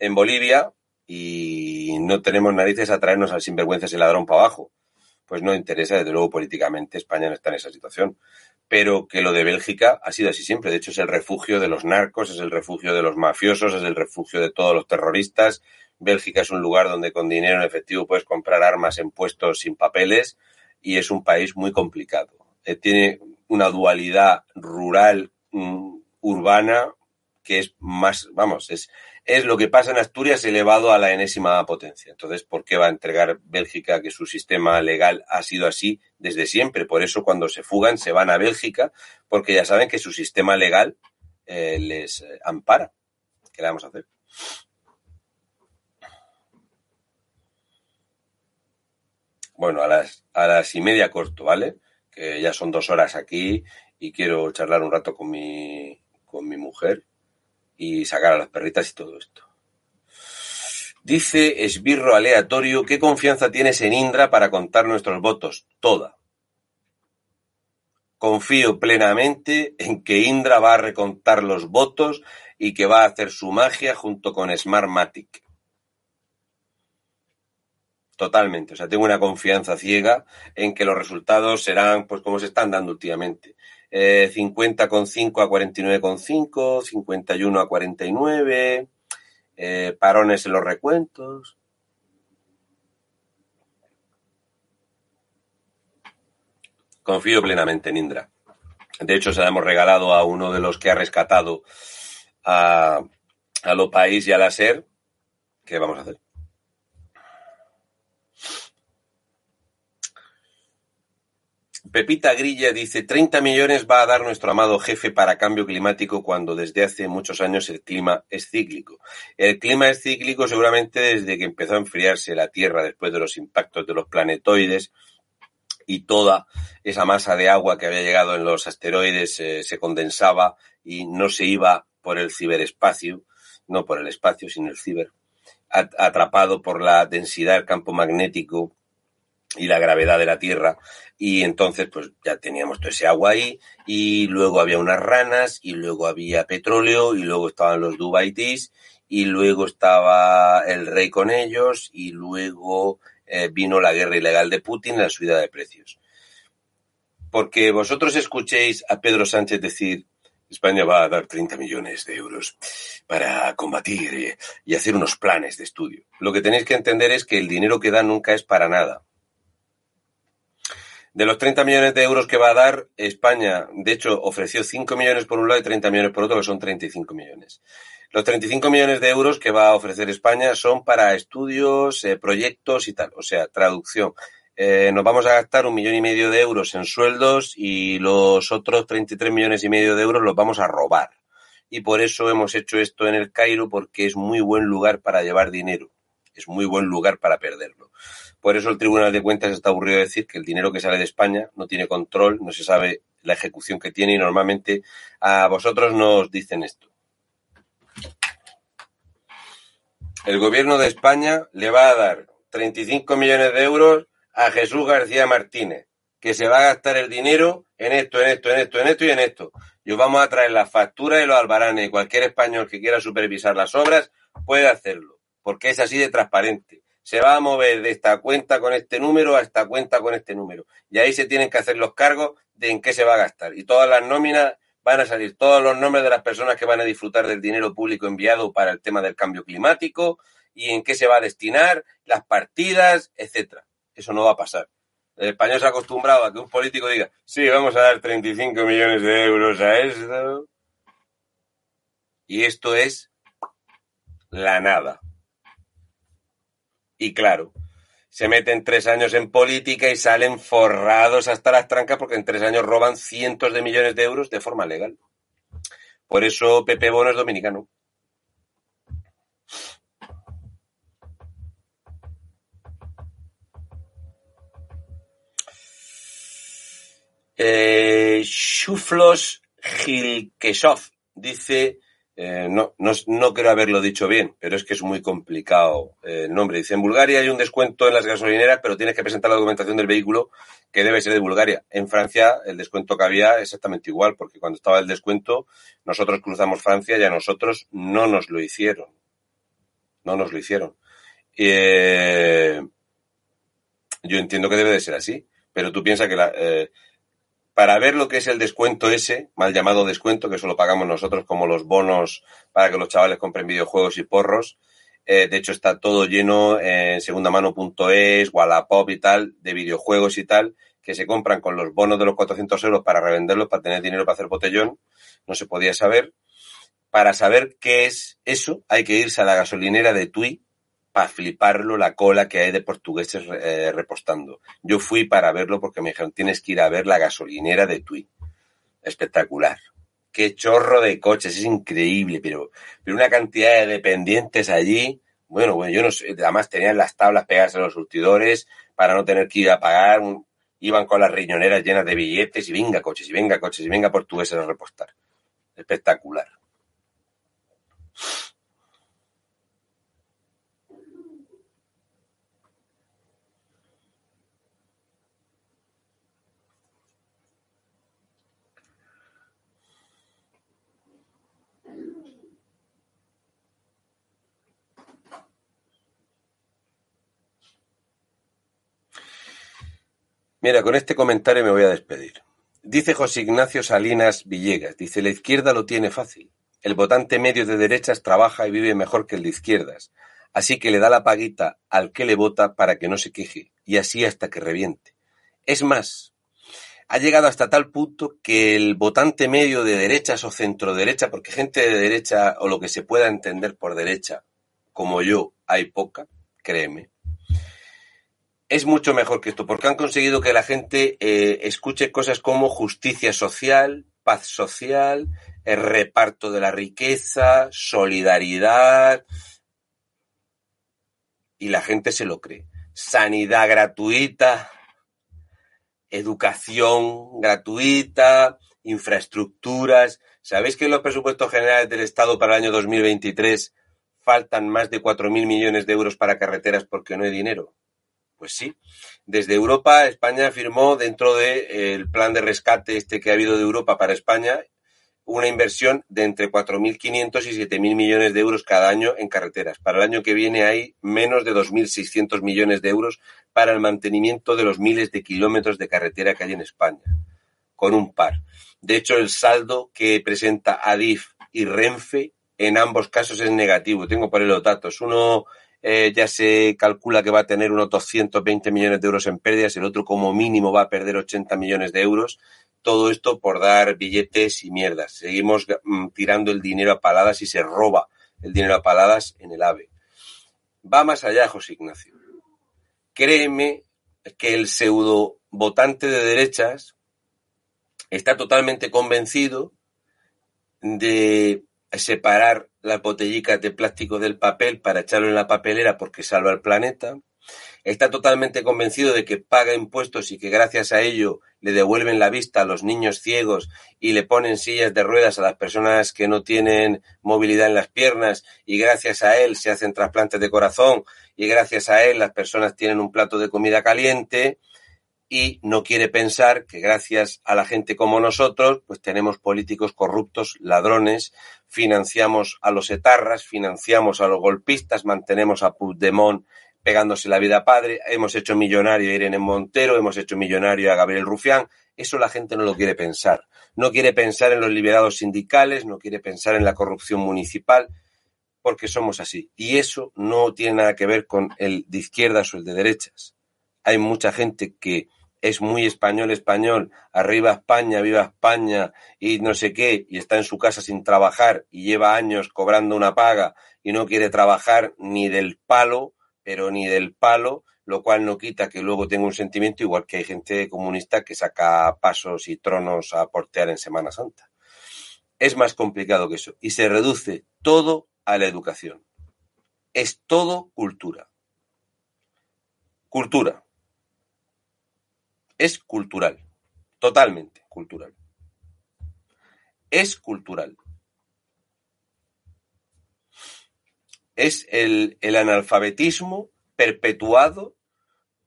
en Bolivia y no tenemos narices a traernos al sinvergüenza ese ladrón para abajo. Pues no interesa, desde luego, políticamente España no está en esa situación. Pero que lo de Bélgica ha sido así siempre. De hecho, es el refugio de los narcos, es el refugio de los mafiosos, es el refugio de todos los terroristas. Bélgica es un lugar donde con dinero en efectivo puedes comprar armas en puestos sin papeles y es un país muy complicado. Eh, tiene una dualidad rural, mm, urbana, que es más, vamos, es, es lo que pasa en Asturias elevado a la enésima potencia. Entonces, ¿por qué va a entregar Bélgica que su sistema legal ha sido así desde siempre? Por eso cuando se fugan se van a Bélgica, porque ya saben que su sistema legal eh, les eh, ampara. ¿Qué le vamos a hacer? Bueno, a las, a las y media corto, ¿vale? Que ya son dos horas aquí y quiero charlar un rato con mi, con mi mujer y sacar a las perritas y todo esto. Dice Esbirro Aleatorio, ¿qué confianza tienes en Indra para contar nuestros votos? Toda. Confío plenamente en que Indra va a recontar los votos y que va a hacer su magia junto con Smartmatic. Totalmente. O sea, tengo una confianza ciega en que los resultados serán pues como se están dando últimamente. Eh, 50,5 a 49,5, 51 a 49, eh, parones en los recuentos. Confío plenamente en Indra. De hecho, se la hemos regalado a uno de los que ha rescatado a, a Lo País y a la SER. ¿Qué vamos a hacer? Pepita Grilla dice, 30 millones va a dar nuestro amado jefe para cambio climático cuando desde hace muchos años el clima es cíclico. El clima es cíclico seguramente desde que empezó a enfriarse la Tierra después de los impactos de los planetoides y toda esa masa de agua que había llegado en los asteroides eh, se condensaba y no se iba por el ciberespacio, no por el espacio, sino el ciber, atrapado por la densidad del campo magnético y la gravedad de la Tierra. Y entonces, pues ya teníamos todo ese agua ahí, y luego había unas ranas, y luego había petróleo, y luego estaban los Dubaitis, y luego estaba el rey con ellos, y luego eh, vino la guerra ilegal de Putin, la subida de precios. Porque vosotros escuchéis a Pedro Sánchez decir, España va a dar 30 millones de euros para combatir y hacer unos planes de estudio. Lo que tenéis que entender es que el dinero que da nunca es para nada de los 30 millones de euros que va a dar, España, de hecho, ofreció 5 millones por un lado y 30 millones por otro, que son 35 millones. Los 35 millones de euros que va a ofrecer España son para estudios, eh, proyectos y tal, o sea, traducción. Eh, nos vamos a gastar un millón y medio de euros en sueldos y los otros 33 millones y medio de euros los vamos a robar. Y por eso hemos hecho esto en el Cairo, porque es muy buen lugar para llevar dinero. Es muy buen lugar para perderlo. Por eso el Tribunal de Cuentas está aburrido de decir que el dinero que sale de España no tiene control, no se sabe la ejecución que tiene y normalmente a vosotros nos dicen esto. El gobierno de España le va a dar 35 millones de euros a Jesús García Martínez, que se va a gastar el dinero en esto, en esto, en esto, en esto y en esto. Y os vamos a traer las facturas y los albaranes y cualquier español que quiera supervisar las obras puede hacerlo, porque es así de transparente se va a mover de esta cuenta con este número a esta cuenta con este número. Y ahí se tienen que hacer los cargos de en qué se va a gastar. Y todas las nóminas van a salir, todos los nombres de las personas que van a disfrutar del dinero público enviado para el tema del cambio climático y en qué se va a destinar, las partidas, etcétera. Eso no va a pasar. El español se ha acostumbrado a que un político diga, sí, vamos a dar 35 millones de euros a esto. Y esto es la nada. Y claro, se meten tres años en política y salen forrados hasta las trancas porque en tres años roban cientos de millones de euros de forma legal. Por eso Pepe Bono es dominicano. Eh, Shuflos Gilkesov dice eh, no, no, no, quiero haberlo dicho bien, pero es que es muy complicado eh, el nombre. Dice, en Bulgaria hay un descuento en las gasolineras, pero tienes que presentar la documentación del vehículo que debe ser de Bulgaria. En Francia el descuento que había exactamente igual, porque cuando estaba el descuento nosotros cruzamos Francia y a nosotros no nos lo hicieron. No nos lo hicieron. Eh, yo entiendo que debe de ser así, pero tú piensas que la, para ver lo que es el descuento ese, mal llamado descuento, que eso lo pagamos nosotros como los bonos para que los chavales compren videojuegos y porros. Eh, de hecho, está todo lleno en segundamano.es, Wallapop y tal, de videojuegos y tal, que se compran con los bonos de los 400 euros para revenderlos, para tener dinero para hacer botellón. No se podía saber. Para saber qué es eso, hay que irse a la gasolinera de Tui, para fliparlo la cola que hay de portugueses eh, repostando. Yo fui para verlo porque me dijeron, tienes que ir a ver la gasolinera de Tui. Espectacular. Qué chorro de coches, es increíble, pero, pero una cantidad de dependientes allí. Bueno, bueno, yo no sé, además tenían las tablas pegadas en los surtidores para no tener que ir a pagar. Iban con las riñoneras llenas de billetes y venga coches, y venga coches, y venga portugueses a repostar. Espectacular. Mira, con este comentario me voy a despedir. Dice José Ignacio Salinas Villegas, dice, la izquierda lo tiene fácil. El votante medio de derechas trabaja y vive mejor que el de izquierdas. Así que le da la paguita al que le vota para que no se queje, y así hasta que reviente. Es más, ha llegado hasta tal punto que el votante medio de derechas o centro derecha, porque gente de derecha o lo que se pueda entender por derecha, como yo, hay poca, créeme, es mucho mejor que esto, porque han conseguido que la gente eh, escuche cosas como justicia social, paz social, el reparto de la riqueza, solidaridad, y la gente se lo cree. Sanidad gratuita, educación gratuita, infraestructuras. ¿Sabéis que en los presupuestos generales del Estado para el año 2023 faltan más de 4.000 millones de euros para carreteras porque no hay dinero? Pues sí. Desde Europa, España firmó dentro del de, plan de rescate este que ha habido de Europa para España una inversión de entre 4.500 y 7.000 millones de euros cada año en carreteras. Para el año que viene hay menos de 2.600 millones de euros para el mantenimiento de los miles de kilómetros de carretera que hay en España, con un par. De hecho, el saldo que presenta Adif y Renfe en ambos casos es negativo. Tengo por ahí los datos. Uno eh, ya se calcula que va a tener unos 220 millones de euros en pérdidas, el otro como mínimo va a perder 80 millones de euros. Todo esto por dar billetes y mierdas. Seguimos mm, tirando el dinero a paladas y se roba el dinero a paladas en el AVE. Va más allá, José Ignacio. Créeme que el pseudo votante de derechas está totalmente convencido de separar las botellicas de plástico del papel para echarlo en la papelera porque salva el planeta. Está totalmente convencido de que paga impuestos y que gracias a ello le devuelven la vista a los niños ciegos y le ponen sillas de ruedas a las personas que no tienen movilidad en las piernas y gracias a él se hacen trasplantes de corazón y gracias a él las personas tienen un plato de comida caliente y no quiere pensar que gracias a la gente como nosotros, pues tenemos políticos corruptos, ladrones, financiamos a los etarras, financiamos a los golpistas, mantenemos a Puigdemont pegándose la vida padre, hemos hecho millonario a Irene Montero, hemos hecho millonario a Gabriel Rufián, eso la gente no lo quiere pensar. No quiere pensar en los liberados sindicales, no quiere pensar en la corrupción municipal, porque somos así. Y eso no tiene nada que ver con el de izquierdas o el de derechas. Hay mucha gente que es muy español español, arriba España, viva España y no sé qué, y está en su casa sin trabajar y lleva años cobrando una paga y no quiere trabajar ni del palo, pero ni del palo, lo cual no quita que luego tenga un sentimiento igual que hay gente comunista que saca pasos y tronos a portear en Semana Santa. Es más complicado que eso y se reduce todo a la educación. Es todo cultura. Cultura. Es cultural. Totalmente cultural. Es cultural. Es el, el analfabetismo perpetuado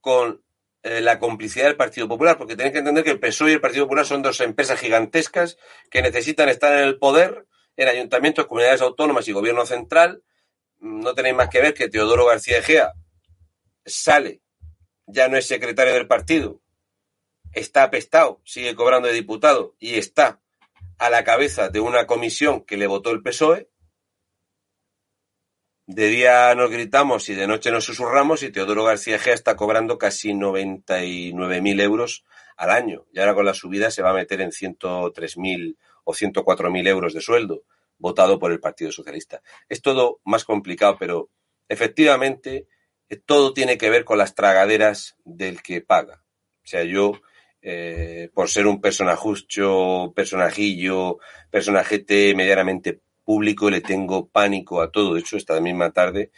con eh, la complicidad del Partido Popular, porque tenéis que entender que el PSOE y el Partido Popular son dos empresas gigantescas que necesitan estar en el poder en ayuntamientos, comunidades autónomas y gobierno central. No tenéis más que ver que Teodoro García Egea sale, ya no es secretario del partido, está apestado, sigue cobrando de diputado y está a la cabeza de una comisión que le votó el PSOE de día nos gritamos y de noche nos susurramos y Teodoro García Gea está cobrando casi 99.000 euros al año. Y ahora con la subida se va a meter en 103.000 o 104.000 euros de sueldo, votado por el Partido Socialista. Es todo más complicado, pero efectivamente todo tiene que ver con las tragaderas del que paga. O sea, yo, eh, por ser un personajucho, personajillo, personajete medianamente público le tengo pánico a todo. De hecho, esta misma tarde,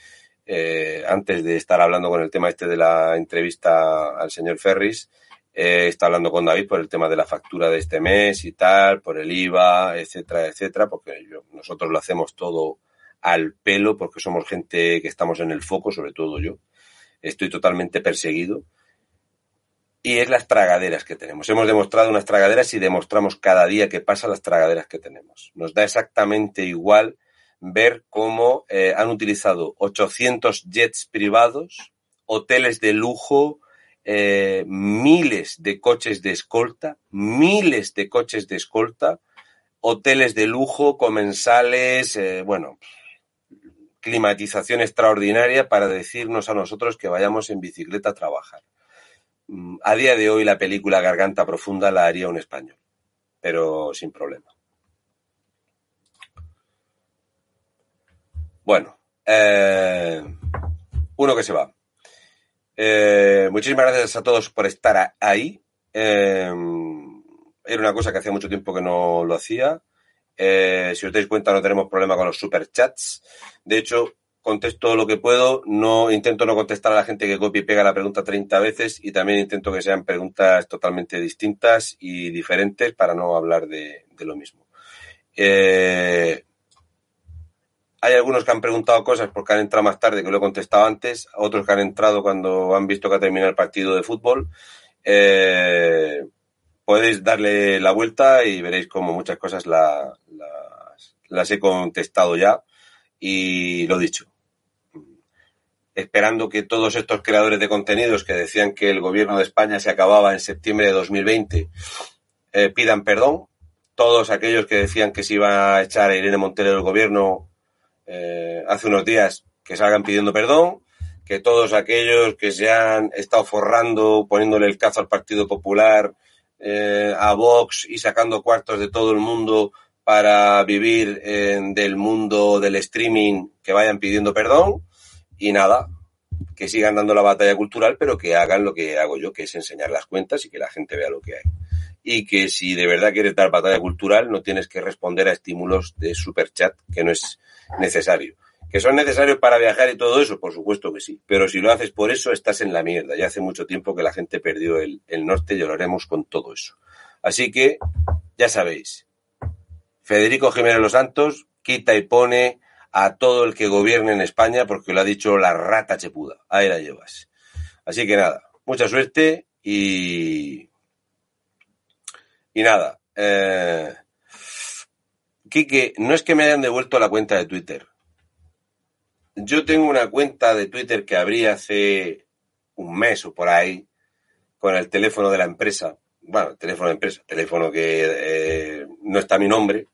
eh, antes de estar hablando con el tema este de la entrevista al señor Ferris, eh, está hablando con David por el tema de la factura de este mes y tal, por el IVA, etcétera, etcétera, porque nosotros lo hacemos todo al pelo porque somos gente que estamos en el foco, sobre todo yo. Estoy totalmente perseguido y es las tragaderas que tenemos. Hemos demostrado unas tragaderas y demostramos cada día que pasa las tragaderas que tenemos. Nos da exactamente igual ver cómo eh, han utilizado 800 jets privados, hoteles de lujo, eh, miles de coches de escolta, miles de coches de escolta, hoteles de lujo, comensales, eh, bueno, climatización extraordinaria para decirnos a nosotros que vayamos en bicicleta a trabajar. Mm, a día de hoy la película Garganta Profunda la haría un español, pero sin problema. Bueno, eh, uno que se va. Eh, muchísimas gracias a todos por estar ahí. Eh, era una cosa que hacía mucho tiempo que no lo hacía. si os dais cuenta, no tenemos problema con los superchats. De hecho, contesto lo que puedo, no intento no contestar a la gente que copia y pega la pregunta 30 veces y también intento que sean preguntas totalmente distintas y diferentes para no hablar de, lo mismo. Eh, hay algunos que han preguntado cosas porque han entrado más tarde que lo he contestado antes, otros que han entrado cuando han visto que ha terminado el partido de fútbol. Eh, podéis darle la vuelta y veréis como muchas cosas las he contestado ya y lo dicho esperando que todos estos creadores de contenidos que decían que el gobierno de España se acababa en septiembre de 2020 eh, pidan perdón. Todos aquellos que decían que se iba a echar a Irene Montero del gobierno eh, hace unos días que salgan pidiendo perdón. Que todos aquellos que se han estado forrando, poniéndole el cazo al Partido Popular, eh, a Vox y sacando cuartos de todo el mundo para vivir del mundo del streaming, que vayan pidiendo perdón y nada, que sigan dando la batalla cultural, pero que hagan lo que hago yo, que es enseñar las cuentas y que la gente vea lo que hay. Y que si de verdad quieres dar batalla cultural, no tienes que responder a estímulos de superchat, que no es necesario. ¿Que son necesarios para viajar y todo eso? Por supuesto que sí. Pero si lo haces por eso, estás en la mierda. Ya hace mucho tiempo que la gente perdió el, el norte y haremos con todo eso. Así que, ya sabéis. Federico Jiménez Los Santos quita y pone a todo el que gobierne en España, porque lo ha dicho la rata chepuda. Ahí la llevas. Así que nada, mucha suerte y. Y nada. Eh... Quique, no es que me hayan devuelto la cuenta de Twitter. Yo tengo una cuenta de Twitter que abrí hace un mes o por ahí con el teléfono de la empresa. Bueno, teléfono de empresa, teléfono que eh, no está mi nombre,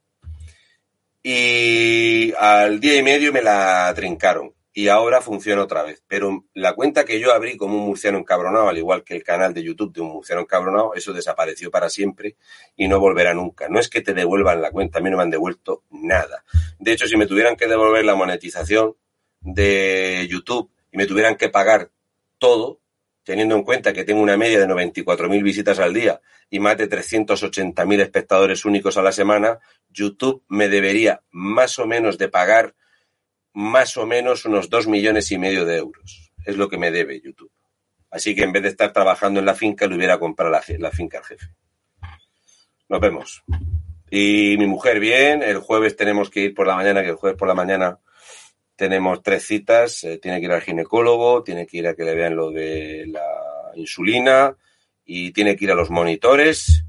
y al día y medio me la trincaron y ahora funciona otra vez. Pero la cuenta que yo abrí como un murciano encabronado, al igual que el canal de YouTube de un murciano encabronado, eso desapareció para siempre y no volverá nunca. No es que te devuelvan la cuenta, a mí no me han devuelto nada. De hecho, si me tuvieran que devolver la monetización de YouTube y me tuvieran que pagar todo, teniendo en cuenta que tengo una media de 94.000 visitas al día y más de 380.000 espectadores únicos a la semana, YouTube me debería más o menos de pagar más o menos unos 2 millones y medio de euros. Es lo que me debe YouTube. Así que en vez de estar trabajando en la finca, le hubiera comprado la, la finca al jefe. Nos vemos. Y mi mujer bien, el jueves tenemos que ir por la mañana, que el jueves por la mañana tenemos tres citas, eh, tiene que ir al ginecólogo, tiene que ir a que le vean lo de la insulina y tiene que ir a los monitores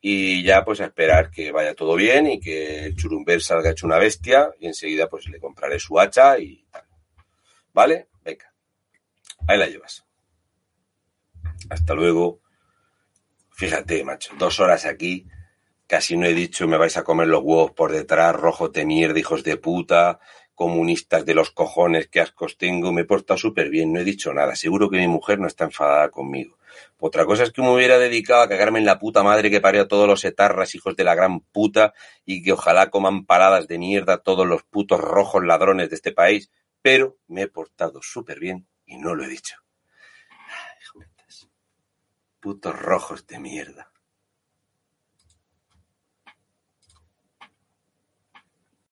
y ya pues a esperar que vaya todo bien y que el churumber salga hecho una bestia y enseguida pues le compraré su hacha y tal. ¿Vale? Venga. Ahí la llevas. Hasta luego. Fíjate, macho, dos horas aquí, casi no he dicho me vais a comer los huevos por detrás, rojos de mierda, hijos de puta, comunistas de los cojones, qué ascos tengo, me he portado súper bien, no he dicho nada, seguro que mi mujer no está enfadada conmigo. Otra cosa es que me hubiera dedicado a cagarme en la puta madre que parió a todos los etarras, hijos de la gran puta, y que ojalá coman paradas de mierda todos los putos rojos ladrones de este país, pero me he portado súper bien y no lo he dicho. Putos rojos de mierda.